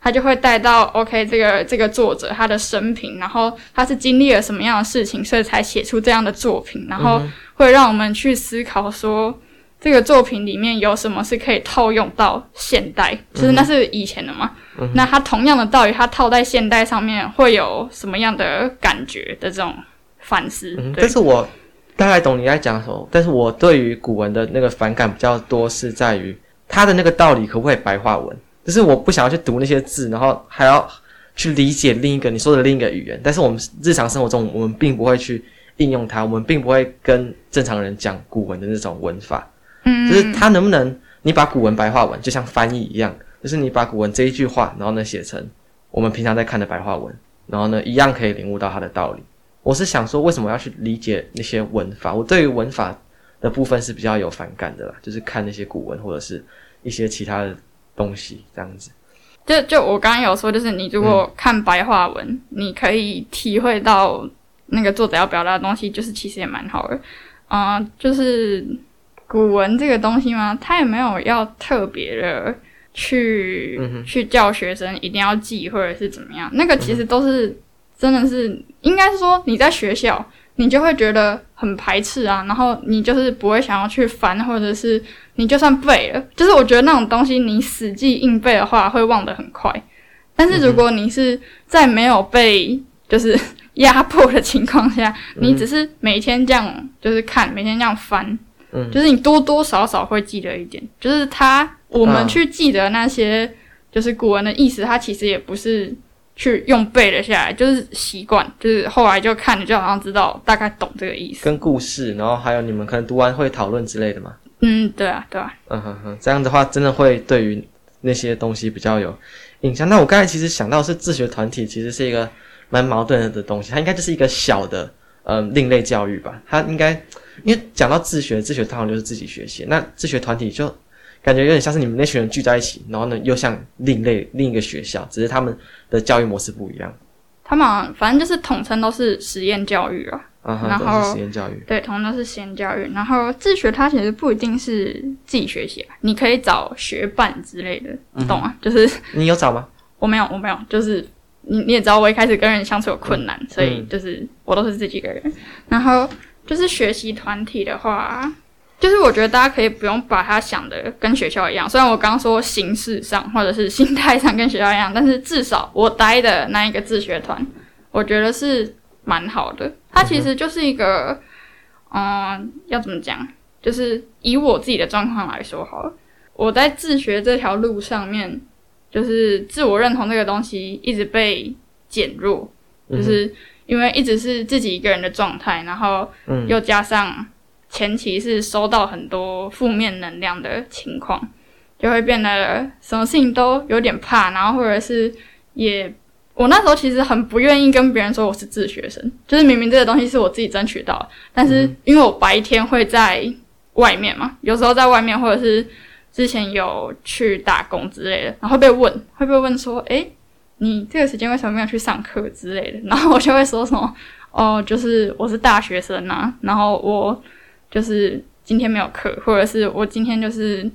Speaker 1: 他就会带到 OK 这个这个作者他的生平，然后他是经历了什么样的事情，所以才写出这样的作品，然后会让我们去思考说。这个作品里面有什么是可以套用到现代？就是那是以前的嘛。嗯、那它同样的道理，它套在现代上面会有什么样的感觉的这种反思？
Speaker 2: 嗯、但是我大概懂你在讲什么。但是我对于古文的那个反感比较多，是在于它的那个道理可不可以白话文？就是我不想要去读那些字，然后还要去理解另一个你说的另一个语言。但是我们日常生活中，我们并不会去应用它，我们并不会跟正常人讲古文的那种文法。嗯，就是它能不能，你把古文白话文就像翻译一样，就是你把古文这一句话，然后呢写成我们平常在看的白话文，然后呢一样可以领悟到它的道理。我是想说，为什么要去理解那些文法？我对于文法的部分是比较有反感的啦，就是看那些古文或者是一些其他的东西这样子。
Speaker 1: 就就我刚刚有说，就是你如果看白话文，嗯、你可以体会到那个作者要表达的东西，就是其实也蛮好的。嗯、呃，就是。古文这个东西嘛？他也没有要特别的去、嗯、去教学生一定要记或者是怎么样。那个其实都是真的是，应该是说你在学校你就会觉得很排斥啊，然后你就是不会想要去翻，或者是你就算背了，就是我觉得那种东西你死记硬背的话会忘得很快。但是如果你是在没有被就是 压迫的情况下，你只是每天这样就是看，每天这样翻。嗯，就是你多多少少会记得一点，就是他我们去记得那些就是古文的意思，它其实也不是去用背了下来，就是习惯，就是后来就看，你就好像知道大概懂这个意思。
Speaker 2: 跟故事，然后还有你们可能读完会讨论之类的嘛。
Speaker 1: 嗯，对啊，对啊。
Speaker 2: 嗯哼哼，这样的话真的会对于那些东西比较有印象。那我刚才其实想到是自学团体，其实是一个蛮矛盾的东西，它应该就是一个小的嗯、呃、另类教育吧，它应该。因为讲到自学，自学通常就是自己学习。那自学团体就感觉有点像是你们那群人聚在一起，然后呢又像另类另一个学校，只是他们的教育模式不一样。
Speaker 1: 他们反正就是统称都是实验教育啊，
Speaker 2: 嗯、
Speaker 1: 然
Speaker 2: 后实验教育，
Speaker 1: 对，统称都是实验教育。然后自学它其实不一定是自己学习，你可以找学伴之类的，你懂吗？嗯、就是
Speaker 2: 你有找吗？
Speaker 1: 我没有，我没有。就是你你也知道，我一开始跟人相处有困难，嗯、所以就是我都是自己一个人，然后。就是学习团体的话，就是我觉得大家可以不用把它想的跟学校一样。虽然我刚说形式上或者是心态上跟学校一样，但是至少我待的那一个自学团，我觉得是蛮好的。它其实就是一个，嗯，要怎么讲？就是以我自己的状况来说好了，我在自学这条路上面，就是自我认同这个东西一直被减弱，就是因为一直是自己一个人的状态，然后又加上前期是收到很多负面能量的情况，就会变得什么事情都有点怕，然后或者是也。我那时候其实很不愿意跟别人说我是自学生，就是明明这个东西是我自己争取到，但是因为我白天会在外面嘛，有时候在外面，或者是之前有去打工之类的，然后被问，会被问说，诶，你这个时间为什么没有去上课之类的？然后我就会说什么，哦，就是我是大学生啊，然后我就是今天没有课，或者是我今天就是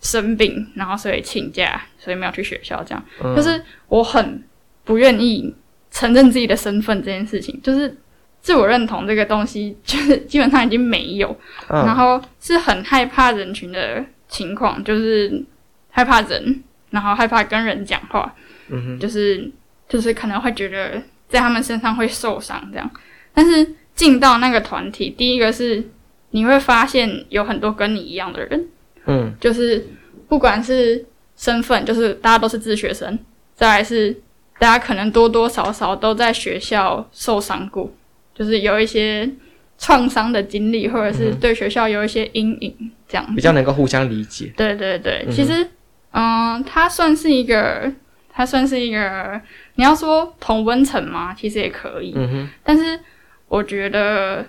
Speaker 1: 生病，然后所以请假，所以没有去学校，这样，就是我很。不愿意承认自己的身份这件事情，就是自我认同这个东西，就是基本上已经没有。嗯、然后是很害怕人群的情况，就是害怕人，然后害怕跟人讲话，嗯哼，就是就是可能会觉得在他们身上会受伤这样。但是进到那个团体，第一个是你会发现有很多跟你一样的人，嗯，就是不管是身份，就是大家都是自学生，再来是。大家可能多多少少都在学校受伤过，就是有一些创伤的经历，或者是对学校有一些阴影，这样
Speaker 2: 比较能够互相理解。
Speaker 1: 对对对，嗯、其实，嗯，它算是一个，它算是一个，你要说同温层嘛，其实也可以。嗯哼。但是我觉得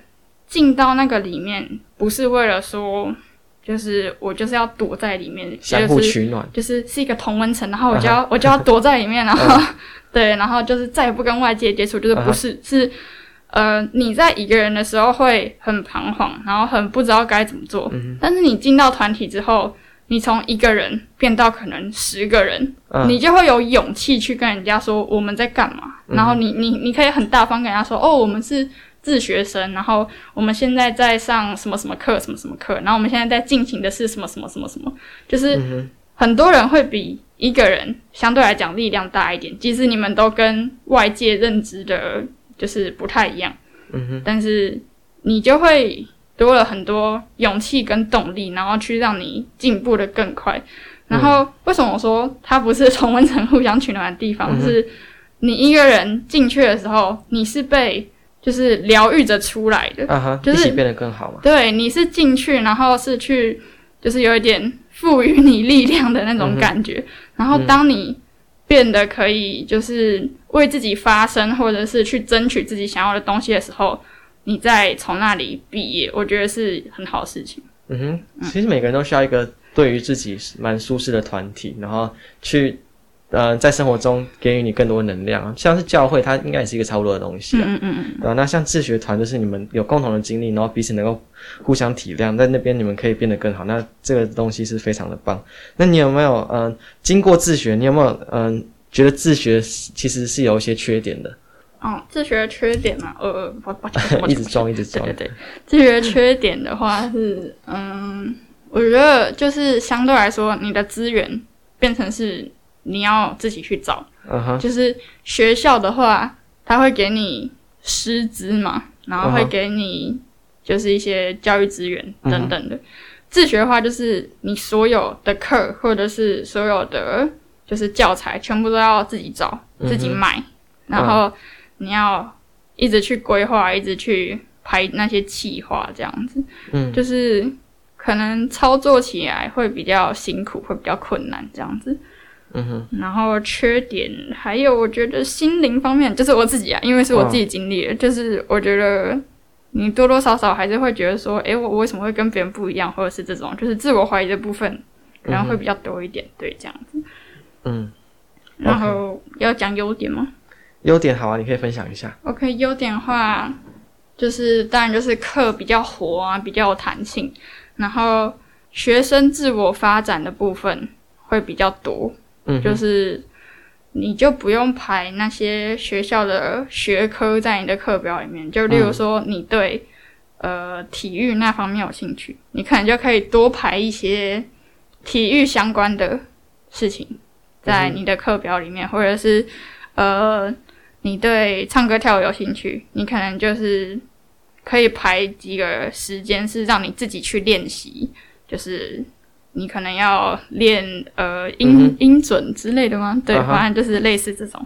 Speaker 1: 进到那个里面，不是为了说。就是我就是要躲在里面，
Speaker 2: 相互取暖，
Speaker 1: 就是是一个同温层，然后我就要、uh huh. 我就要躲在里面，然后、uh huh. 对，然后就是再也不跟外界接触，就是不是、uh huh. 是呃你在一个人的时候会很彷徨，然后很不知道该怎么做，uh. 但是你进到团体之后，你从一个人变到可能十个人，uh. 你就会有勇气去跟人家说我们在干嘛，uh. 然后你你你可以很大方跟人家说哦，我们是。自学生，然后我们现在在上什么什么课，什么什么课，然后我们现在在进行的是什么什么什么什么，就是很多人会比一个人相对来讲力量大一点，即使你们都跟外界认知的就是不太一样，嗯哼，但是你就会多了很多勇气跟动力，然后去让你进步的更快。然后为什么我说它不是同温层互相取暖的地方？嗯，是你一个人进去的时候，你是被。就是疗愈着出来的，uh 就是
Speaker 2: 变得更好嘛。
Speaker 1: 对，你是进去，然后是去，就是有一点赋予你力量的那种感觉。嗯、然后当你变得可以，就是为自己发声，或者是去争取自己想要的东西的时候，你再从那里毕业，我觉得是很好的事情。
Speaker 2: 嗯哼，其实每个人都需要一个对于自己蛮舒适的团体，然后去。呃，在生活中给予你更多能量，像是教会，它应该也是一个差不多的东西。嗯嗯嗯。啊，那像自学团，就是你们有共同的经历，然后彼此能够互相体谅，在那边你们可以变得更好。那这个东西是非常的棒。那你有没有嗯、呃，经过自学，你有没有嗯、呃，觉得自学其实是有一些缺点的？
Speaker 1: 哦，自学的缺点嘛，呃，我我，
Speaker 2: 一直装，一直装。
Speaker 1: 对对对，自学的缺点的话是，嗯，我觉得就是相对来说，你的资源变成是。你要自己去找，uh. 就是学校的话，他会给你师资嘛，然后会给你就是一些教育资源等等的。Uh huh. 自学的话，就是你所有的课或者是所有的就是教材，全部都要自己找、自己买，uh. 然后你要一直去规划，一直去排那些计划，这样子，嗯、uh，huh. 就是可能操作起来会比较辛苦，会比较困难，这样子。嗯哼，然后缺点还有，我觉得心灵方面，就是我自己啊，因为是我自己经历的，哦、就是我觉得你多多少少还是会觉得说，诶，我我为什么会跟别人不一样，或者是这种，就是自我怀疑的部分，可能会比较多一点，嗯、对，这样子。嗯，然后要讲优点吗？
Speaker 2: 优点好啊，你可以分享一下。
Speaker 1: OK，优点的话，就是当然就是课比较活啊，比较有弹性，然后学生自我发展的部分会比较多。嗯，就是你就不用排那些学校的学科在你的课表里面。就例如说，你对、呃体育那方面有兴趣，你可能就可以多排一些体育相关的事情在你的课表里面，或者是呃你对唱歌跳舞有兴趣，你可能就是可以排几个时间是让你自己去练习，就是你可能要练呃音音准之类的吗？对，反正就是类似这种。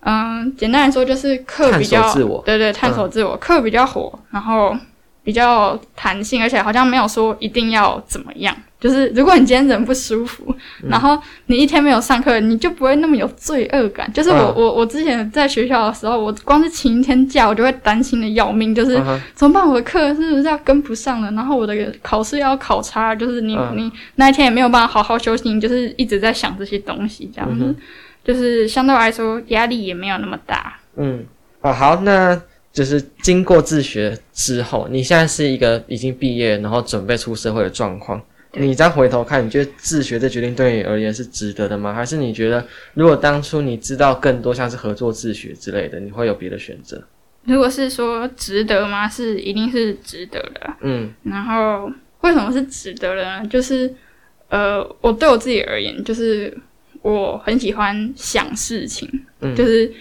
Speaker 1: 嗯，简单来说就是课比较，对对，探索自我，课比较火，然后。比较弹性，而且好像没有说一定要怎么样。就是如果你今天人不舒服，嗯、然后你一天没有上课，你就不会那么有罪恶感。就是我、啊、我我之前在学校的时候，我光是请一天假，我就会担心的要命。就是、啊、怎么办？我的课是不是要跟不上了？然后我的考试要考差，就是你、啊、你那一天也没有办法好好休息，你就是一直在想这些东西，这样子，嗯、就是相对来说压力也没有那么大。
Speaker 2: 嗯，啊好，那。就是经过自学之后，你现在是一个已经毕业，然后准备出社会的状况。对你再回头看，你觉得自学这决定对你而言是值得的吗？还是你觉得，如果当初你知道更多像是合作自学之类的，你会有别的选择？
Speaker 1: 如果是说值得吗？是一定是值得的。嗯。然后为什么是值得的呢？就是呃，我对我自己而言，就是我很喜欢想事情，嗯，就是。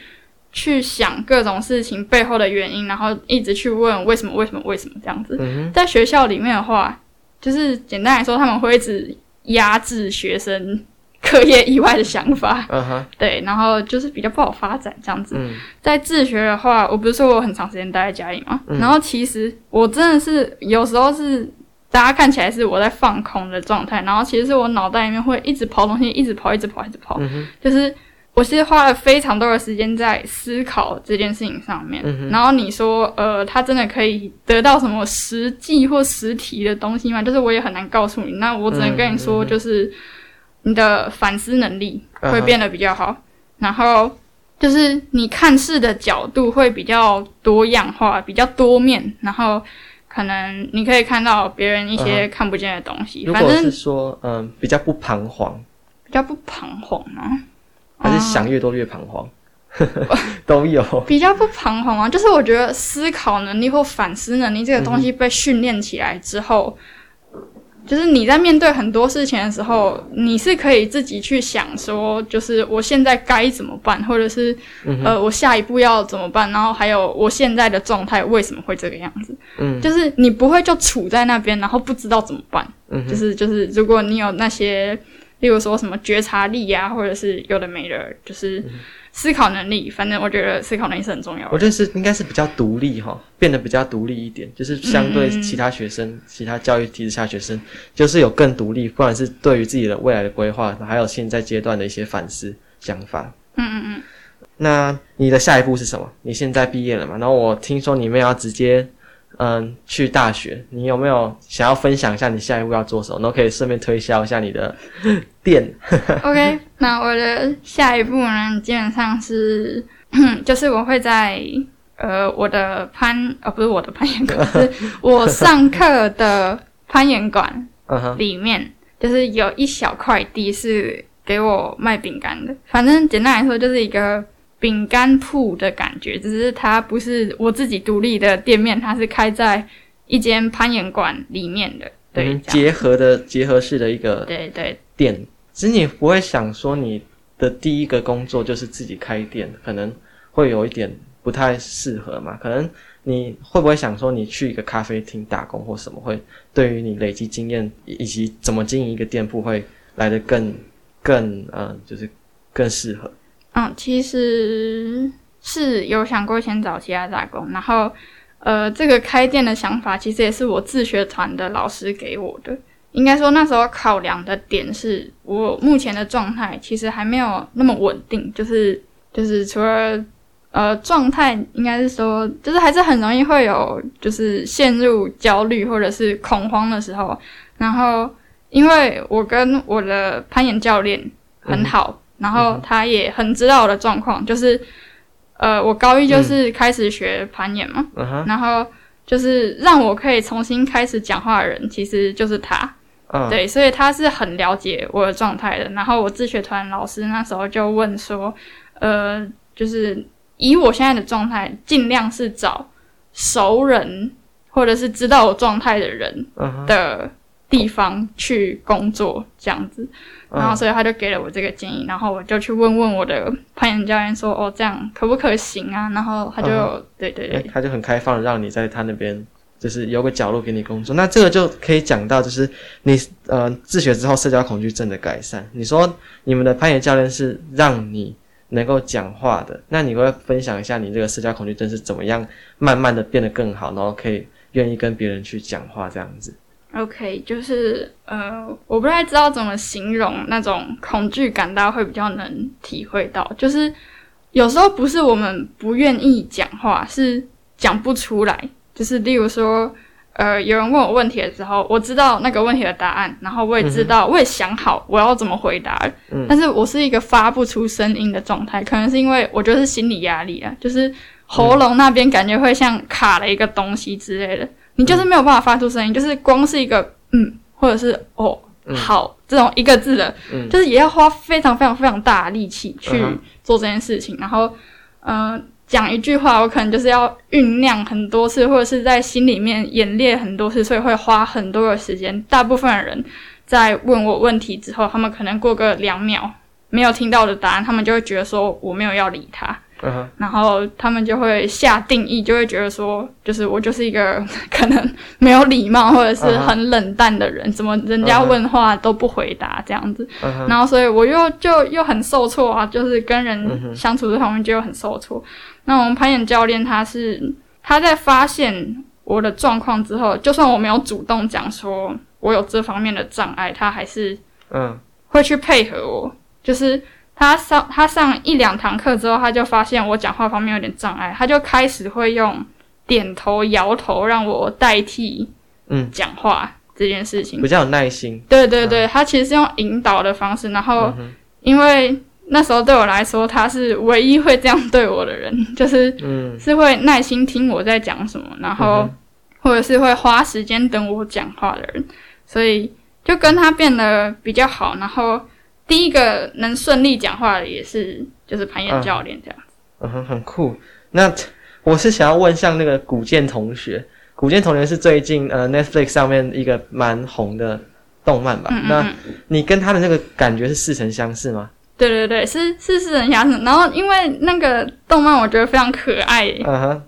Speaker 1: 去想各种事情背后的原因，然后一直去问为什么、为什么、为什么这样子。嗯、在学校里面的话，就是简单来说，他们会一直压制学生课业以外的想法。嗯、哼对，然后就是比较不好发展这样子。嗯、在自学的话，我不是说我很长时间待在家里嘛？嗯、然后其实我真的是有时候是大家看起来是我在放空的状态，然后其实是我脑袋里面会一直跑东西，一直跑，一直跑，一直跑，嗯、就是。我是花了非常多的时间在思考这件事情上面，嗯、然后你说，呃，他真的可以得到什么实际或实体的东西吗？就是我也很难告诉你。那我只能跟你说，就是你的反思能力会变得比较好，嗯、然后就是你看事的角度会比较多样化、比较多面，然后可能你可以看到别人一些看不见的东西。反正、嗯、如果是
Speaker 2: 说，嗯，比较不彷徨，
Speaker 1: 比较不彷徨啊。
Speaker 2: 还是想越多越彷徨，嗯、都有
Speaker 1: 比较不彷徨啊。就是我觉得思考能力或反思能力这个东西被训练起来之后，嗯、就是你在面对很多事情的时候，你是可以自己去想说，就是我现在该怎么办，或者是、嗯、呃我下一步要怎么办，然后还有我现在的状态为什么会这个样子。嗯，就是你不会就处在那边，然后不知道怎么办。嗯，就是就是如果你有那些。例如说什么觉察力呀、啊，或者是有的没的，就是思考能力。嗯、反正我觉得思考能力是很重要的。
Speaker 2: 我觉得是应该是比较独立哈，变得比较独立一点，就是相对其他学生、嗯、其他教育体制下学生，就是有更独立，不管是对于自己的未来的规划，还有现在阶段的一些反思想法。嗯嗯嗯。那你的下一步是什么？你现在毕业了嘛？然后我听说你们要直接。嗯，去大学，你有没有想要分享一下你下一步要做什么？然后可以顺便推销一下你的 店。
Speaker 1: OK，那我的下一步呢，基本上是，就是我会在呃我的攀，哦不是我的攀岩馆，是我上课的攀岩馆 里面，就是有一小块地是给我卖饼干的。反正简单来说，就是一个。饼干铺的感觉，只是它不是我自己独立的店面，它是开在一间攀岩馆里面的，对，
Speaker 2: 嗯、结合的结合式的一个
Speaker 1: 对对
Speaker 2: 店。其实你不会想说你的第一个工作就是自己开店，可能会有一点不太适合嘛？可能你会不会想说你去一个咖啡厅打工或什么，会对于你累积经验以及怎么经营一个店铺会来得更更嗯，就是更适合。
Speaker 1: 嗯，其实是有想过先找其他打工，然后，呃，这个开店的想法其实也是我自学团的老师给我的。应该说那时候考量的点是我目前的状态其实还没有那么稳定，就是就是除了呃状态，应该是说就是还是很容易会有就是陷入焦虑或者是恐慌的时候。然后因为我跟我的攀岩教练很好。嗯然后他也很知道我的状况，就是，呃，我高一就是开始学攀岩嘛，嗯 uh. 然后就是让我可以重新开始讲话的人，其实就是他，uh. 对，所以他是很了解我的状态的。然后我自学团老师那时候就问说，呃，就是以我现在的状态，尽量是找熟人或者是知道我状态的人的地方去工作这样子，然后所以他就给了我这个建议，然后我就去问问我的攀岩教练说，哦，这样可不可行啊？然后他就、嗯、对对对，
Speaker 2: 他就很开放的让你在他那边，就是有个角落给你工作。那这个就可以讲到，就是你呃自学之后社交恐惧症的改善。你说你们的攀岩教练是让你能够讲话的，那你会分享一下你这个社交恐惧症是怎么样慢慢的变得更好，然后可以愿意跟别人去讲话这样子。
Speaker 1: OK，就是呃，我不太知道怎么形容那种恐惧感，大家会比较能体会到。就是有时候不是我们不愿意讲话，是讲不出来。就是例如说，呃，有人问我问题的时候，我知道那个问题的答案，然后我也知道，我也想好我要怎么回答，嗯，但是我是一个发不出声音的状态，可能是因为我觉得是心理压力啊，就是喉咙那边感觉会像卡了一个东西之类的。你就是没有办法发出声音，就是光是一个嗯，或者是哦，好这种一个字的，就是也要花非常非常非常大的力气去做这件事情。然后，嗯，讲一句话，我可能就是要酝酿很多次，或者是在心里面演练很多次，所以会花很多的时间。大部分的人在问我问题之后，他们可能过个两秒没有听到的答案，他们就会觉得说我没有要理他。Uh. 然后他们就会下定义，就会觉得说，就是我就是一个 可能没有礼貌或者是很冷淡的人，uh. 怎么人家问话都不回答这样子。Uh. 然后所以我又就又很受挫啊，就是跟人相处这方面就很受挫。Uh. 那我们攀岩教练他是他在发现我的状况之后，就算我没有主动讲说我有这方面的障碍，他还是嗯会去配合我，就是。他上他上一两堂课之后，他就发现我讲话方面有点障碍，他就开始会用点头摇头让我代替嗯。讲话这件事情，
Speaker 2: 比较有耐心。
Speaker 1: 对对对，他其实是用引导的方式，然后因为那时候对我来说，他是唯一会这样对我的人，就是嗯。是会耐心听我在讲什么，然后或者是会花时间等我讲话的人，所以就跟他变得比较好，然后。第一个能顺利讲话的也是就是攀岩教练这样子，
Speaker 2: 嗯哼，很酷。那我是想要问，像那个古剑同学，古剑同学是最近呃 Netflix 上面一个蛮红的动漫吧？嗯嗯嗯，那你跟他的那个感觉是似曾相识吗？
Speaker 1: 对对对，是是似曾相识。然后因为那个动漫我觉得非常可爱，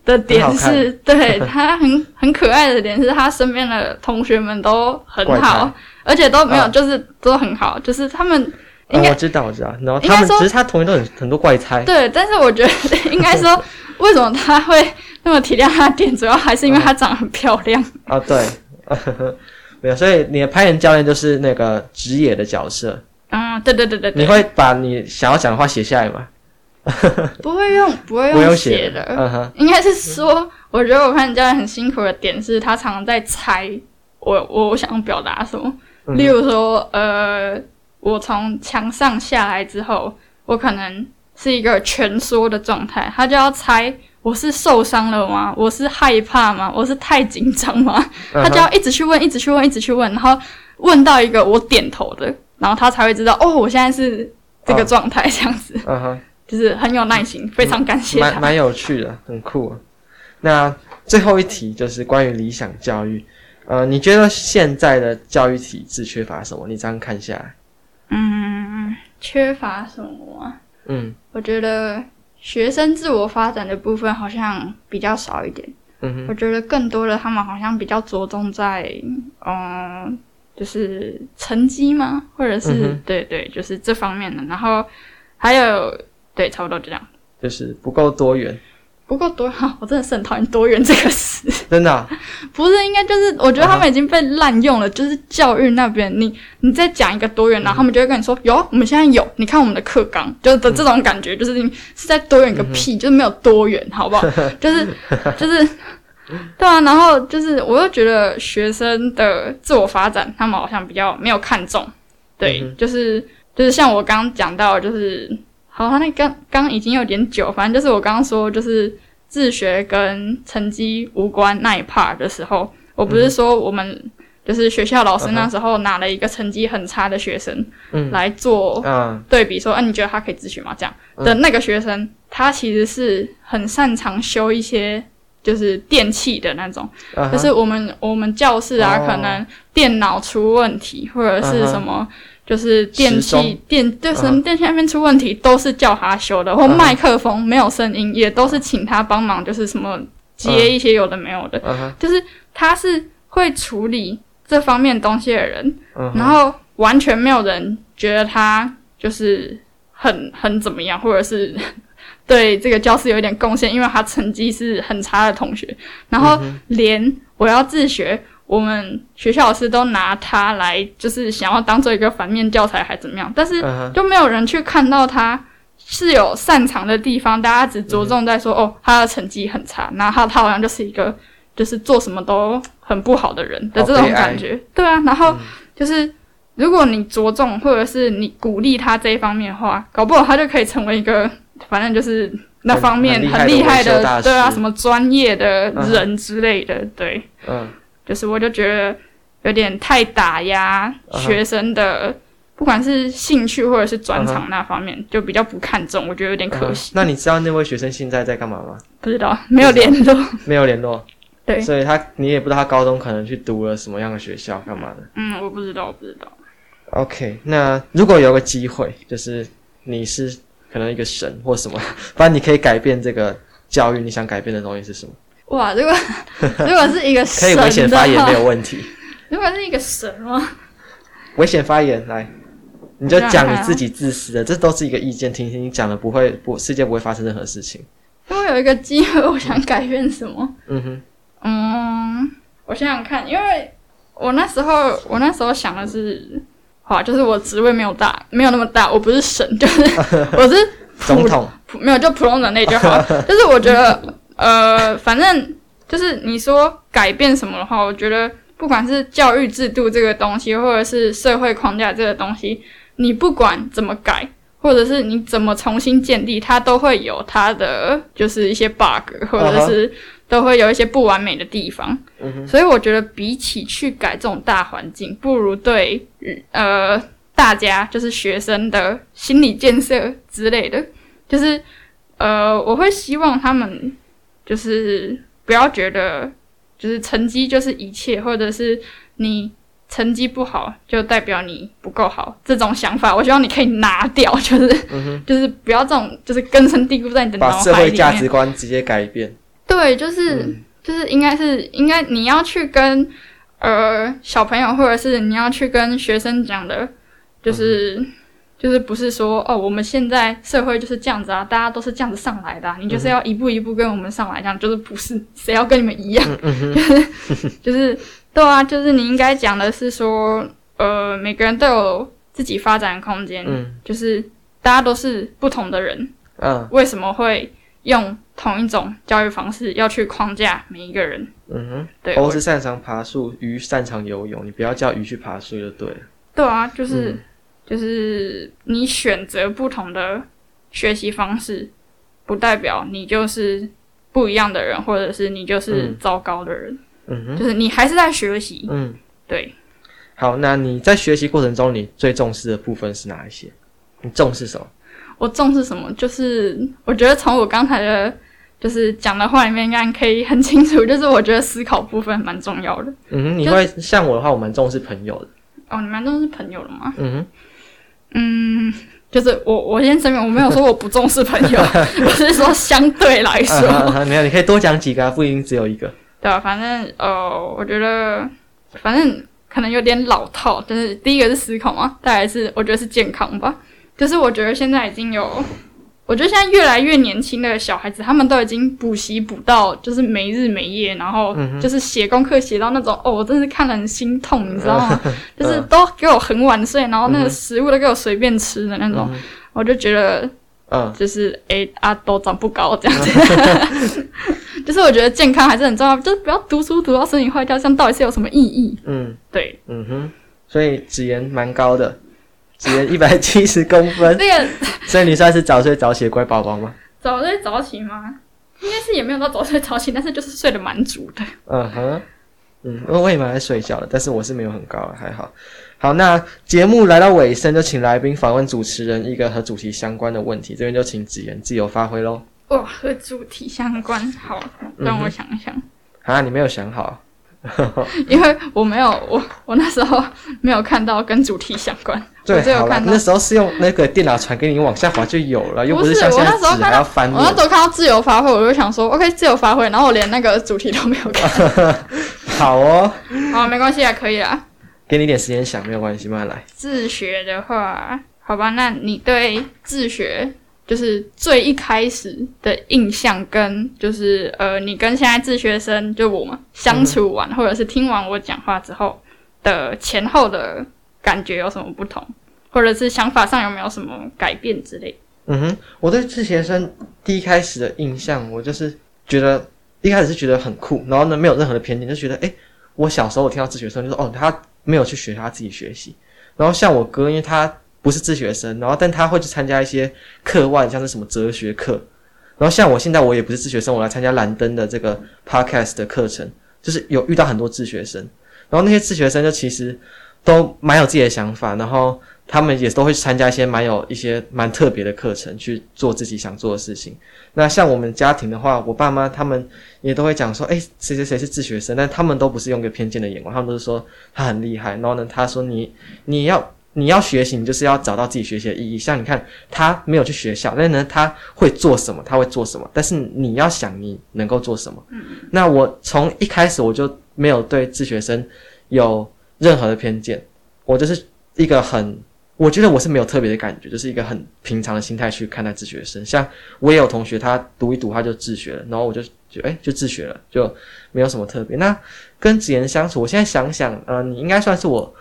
Speaker 1: 的点是，对他很很可爱的点是他身边的同学们都很好，而且都没有就是都很好，啊、就是他们。
Speaker 2: 应该、哦、我知道，我知道。然后他们只是他同学都很很多怪胎。
Speaker 1: 对，但是我觉得 应该说，为什么他会那么体谅他的点，主要还是因为他长得很漂亮。
Speaker 2: 啊、哦，对，没有。所以你的攀岩教练就是那个指野的角色。
Speaker 1: 嗯，对对对对。
Speaker 2: 你会把你想要讲的话写下来吗？
Speaker 1: 不会用，不会用写的。嗯哼。应该是说，我觉得我攀岩教练很辛苦的点是，他常常在猜我我想要表达什么。嗯、例如说，呃。我从墙上下来之后，我可能是一个蜷缩的状态，他就要猜我是受伤了吗？我是害怕吗？我是太紧张吗？他就要一直去问，一直去问，一直去问，然后问到一个我点头的，然后他才会知道哦，我现在是这个状态，这样子，嗯哼，就是很有耐心，非常感谢他，
Speaker 2: 蛮蛮有趣的，很酷。那最后一题就是关于理想教育，呃，你觉得现在的教育体制缺乏什么？你这样看下来。
Speaker 1: 嗯，缺乏什么啊？嗯，我觉得学生自我发展的部分好像比较少一点。嗯哼，我觉得更多的他们好像比较着重在，嗯，就是成绩吗？或者是、嗯、对对，就是这方面的。然后还有，对，差不多就这样，
Speaker 2: 就是不够多元。
Speaker 1: 不过多哈，我真的是很讨厌多元这个词。
Speaker 2: 真的、啊？
Speaker 1: 不是，应该就是我觉得他们已经被滥用了。Uh huh. 就是教育那边，你你再讲一个多元，然后他们就会跟你说：“有，我们现在有，你看我们的课纲，就是的这种感觉，就是你是在多元个屁，就是没有多元，好不好？就是就是对啊。然后就是，我又觉得学生的自我发展，他们好像比较没有看重。对，uh. 就是就是像我刚刚讲到，就是。好，他那刚刚已经有点久，反正就是我刚刚说，就是自学跟成绩无关那一 part 的时候，我不是说我们就是学校老师那时候拿了一个成绩很差的学生，来做对比，说，嗯、啊，你觉得他可以自学吗？这样的那个学生，他其实是很擅长修一些就是电器的那种，uh huh. 就是我们我们教室啊，oh. 可能电脑出问题，或者是什么，就是电器、uh. 电就是电器那边出问题，都是叫他修的，或麦克风没有声音，也都是请他帮忙，就是什么接一些有的没有的，uh. 就是他是会处理这方面东西的人，uh. 然后完全没有人觉得他就是很很怎么样，或者是。对这个教室有一点贡献，因为他成绩是很差的同学，然后连我要自学，我们学校老师都拿他来，就是想要当做一个反面教材，还怎么样？但是就没有人去看到他是有擅长的地方，大家只着重在说哦，他的成绩很差，然后他他好像就是一个就是做什么都很不好的人的这种感觉。对啊，然后就是如果你着重或者是你鼓励他这一方面的话，搞不好他就可以成为一个。反正就是那方面很厉害的，害的对啊，什么专业的人之类的，嗯、对，嗯，就是我就觉得有点太打压学生的，嗯、不管是兴趣或者是专长那方面，嗯、就比较不看重，我觉得有点可惜。
Speaker 2: 嗯、那你知道那位学生现在在干嘛吗？
Speaker 1: 不知道，没有联络，
Speaker 2: 没有联络，
Speaker 1: 对，
Speaker 2: 所以他你也不知道他高中可能去读了什么样的学校，干嘛的？
Speaker 1: 嗯，我不知道，我不知道。
Speaker 2: OK，那如果有个机会，就是你是。可能一个神或什么，反正你可以改变这个教育。你想改变的东西是什么？
Speaker 1: 哇，如果 如果是一个神，
Speaker 2: 可以危险发言没有问题。
Speaker 1: 如果是一个神吗？
Speaker 2: 危险发言来，你就讲你自己自私的，这都是一个意见，听听你讲的不会不世界不会发生任何事情。
Speaker 1: 如果有一个机会，我想改变什么？
Speaker 2: 嗯哼，
Speaker 1: 嗯，我想想看，因为我那时候我那时候想的是。好，就是我职位没有大，没有那么大，我不是神，就是 我是
Speaker 2: 总统，
Speaker 1: 没有就普通人类就好。就是我觉得，呃，反正就是你说改变什么的话，我觉得不管是教育制度这个东西，或者是社会框架这个东西，你不管怎么改，或者是你怎么重新建立，它都会有它的就是一些 bug，或者是。都会有一些不完美的地方，所以我觉得比起去改这种大环境，不如对呃大家就是学生的心理建设之类的，就是呃我会希望他们就是不要觉得就是成绩就是一切，或者是你成绩不好就代表你不够好这种想法，我希望你可以拿掉，就是、嗯、就是不要这种就是根深蒂固在你的脑海里面，把社会价
Speaker 2: 值观直接改变。
Speaker 1: 对，就是、嗯、就是应该是应该你要去跟呃小朋友，或者是你要去跟学生讲的，就是、嗯、就是不是说哦，我们现在社会就是这样子啊，大家都是这样子上来的、啊，你就是要一步一步跟我们上来，这样就是不是谁要跟你们一样，嗯、就是就是对啊，就是你应该讲的是说，呃，每个人都有自己发展的空间，嗯、就是大家都是不同的人，嗯，为什么会？用同一种教育方式要去框架每一个人。
Speaker 2: 嗯哼，对。猴子擅长爬树，鱼擅长游泳，你不要叫鱼去爬树就对了。
Speaker 1: 对啊，就是、嗯、就是你选择不同的学习方式，不代表你就是不一样的人，或者是你就是糟糕的人。嗯哼，就是你还是在学习。嗯，对。
Speaker 2: 好，那你在学习过程中，你最重视的部分是哪一些？你重视什么？
Speaker 1: 我重视什么？就是我觉得从我刚才的，就是讲的话里面，应该可以很清楚。就是我觉得思考部分蛮重要的。
Speaker 2: 嗯哼，你会像我的话，我蛮重视朋友的。
Speaker 1: 哦，你蛮重视朋友的吗？嗯哼，嗯，就是我我先声明，我没有说我不重视朋友，我是说相对来说。
Speaker 2: 没有，你可以多讲几个，不一定只有一个。
Speaker 1: 对啊，反正呃，我觉得反正可能有点老套，就是第一个是思考嘛，再来是我觉得是健康吧。就是我觉得现在已经有，我觉得现在越来越年轻的小孩子，他们都已经补习补到就是没日没夜，然后就是写功课写到那种哦，我真是看了很心痛，你知道吗？就是都给我很晚睡，然后那个食物都给我随便吃的那种，我就觉得，嗯，就是哎啊都长不高这样子，就是我觉得健康还是很重要，就是不要读书读到身体坏掉，这样到底是有什么意义？嗯，对，
Speaker 2: 嗯哼，所以子妍蛮高的。只有一百七十公分，
Speaker 1: 这个，
Speaker 2: 所以你算是早睡早起的乖宝宝吗？
Speaker 1: 早睡早起吗？应该是也没有到早睡早起，但是就是睡得蛮足的。
Speaker 2: 嗯哼，嗯，因为我也蛮爱睡觉的，但是我是没有很高，还好。好，那节目来到尾声，就请来宾访问主持人一个和主题相关的问题，这边就请子妍自由发挥喽。
Speaker 1: 哇，和主题相关，好，让我想一想。嗯、
Speaker 2: 啊，你没有想好？
Speaker 1: 因为我没有，我我那时候没有看到跟主题相关。
Speaker 2: 对，好了，那时候是用那个电脑传给你，往下滑就有了，又不是像现在纸还要翻。
Speaker 1: 我那时候看到自由发挥，我就想说，OK，自由发挥，然后我连那个主题都没有看。
Speaker 2: 好哦，
Speaker 1: 好，没关系啊，可以啊。
Speaker 2: 给你点时间想，没有关系，慢慢来。
Speaker 1: 自学的话，好吧，那你对自学？就是最一开始的印象，跟就是呃，你跟现在自学生就我们相处完，嗯、或者是听完我讲话之后的前后的感觉有什么不同，或者是想法上有没有什么改变之类？
Speaker 2: 嗯哼，我对自学生第一开始的印象，我就是觉得一开始是觉得很酷，然后呢，没有任何的偏见，就觉得诶，我小时候我听到自学生就说哦，他没有去学，他自己学习。然后像我哥，因为他。不是自学生，然后但他会去参加一些课外，像是什么哲学课。然后像我现在我也不是自学生，我来参加蓝灯的这个 podcast 的课程，就是有遇到很多自学生。然后那些自学生就其实都蛮有自己的想法，然后他们也都会参加一些蛮有一些蛮特别的课程，去做自己想做的事情。那像我们家庭的话，我爸妈他们也都会讲说，诶，谁谁谁是自学生，但他们都不是用一个偏见的眼光，他们都是说他很厉害。然后呢，他说你你要。你要学习，你就是要找到自己学习的意义。像你看，他没有去学校，但是呢，他会做什么？他会做什么？但是你要想，你能够做什么？那我从一开始我就没有对自学生有任何的偏见，我就是一个很，我觉得我是没有特别的感觉，就是一个很平常的心态去看待自学生。像我也有同学，他读一读他就自学了，然后我就就诶就自学了，就没有什么特别。那跟子妍相处，我现在想想，呃，你应该算是我。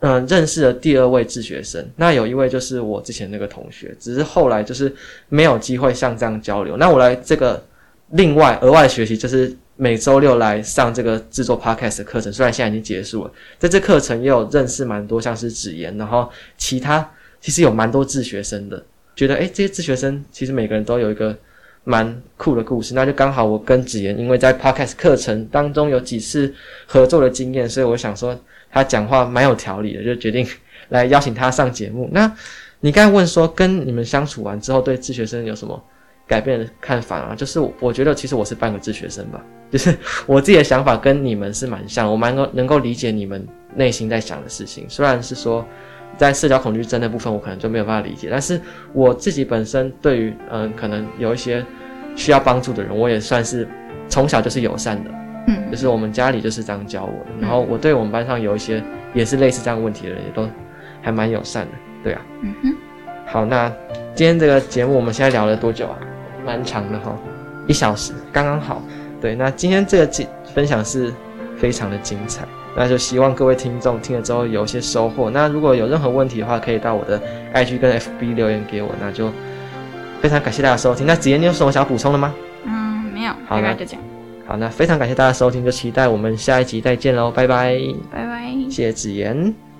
Speaker 2: 嗯，认识的第二位自学生，那有一位就是我之前那个同学，只是后来就是没有机会像这样交流。那我来这个另外额外学习，就是每周六来上这个制作 podcast 的课程，虽然现在已经结束了，在这课程也有认识蛮多像是子妍，然后其他其实有蛮多自学生的，觉得诶，这些自学生其实每个人都有一个蛮酷的故事，那就刚好我跟子妍因为在 podcast 课程当中有几次合作的经验，所以我想说。他讲话蛮有条理的，就决定来邀请他上节目。那你刚才问说，跟你们相处完之后，对自学生有什么改变的看法啊？就是我觉得，其实我是半个自学生吧，就是我自己的想法跟你们是蛮像，我蛮能够能够理解你们内心在想的事情。虽然是说在社交恐惧症的部分，我可能就没有办法理解，但是我自己本身对于嗯，可能有一些需要帮助的人，我也算是从小就是友善的。嗯，就是我们家里就是这样教我的，然后我对我们班上有一些也是类似这样问题的人，也都还蛮友善的，对啊。嗯哼。好，那今天这个节目我们现在聊了多久啊？蛮长的哈，一小时刚刚好。对，那今天这个分享是非常的精彩，那就希望各位听众听了之后有一些收获。那如果有任何问题的话，可以到我的 IG 跟 FB 留言给我。那就非常感谢大家收听。那子妍，你有什么想要补充的吗？
Speaker 1: 嗯，没有，好，那就这样。
Speaker 2: 好，那非常感谢大家收听，就期待我们下一集再见喽，拜拜，
Speaker 1: 拜拜，
Speaker 2: 谢谢子妍。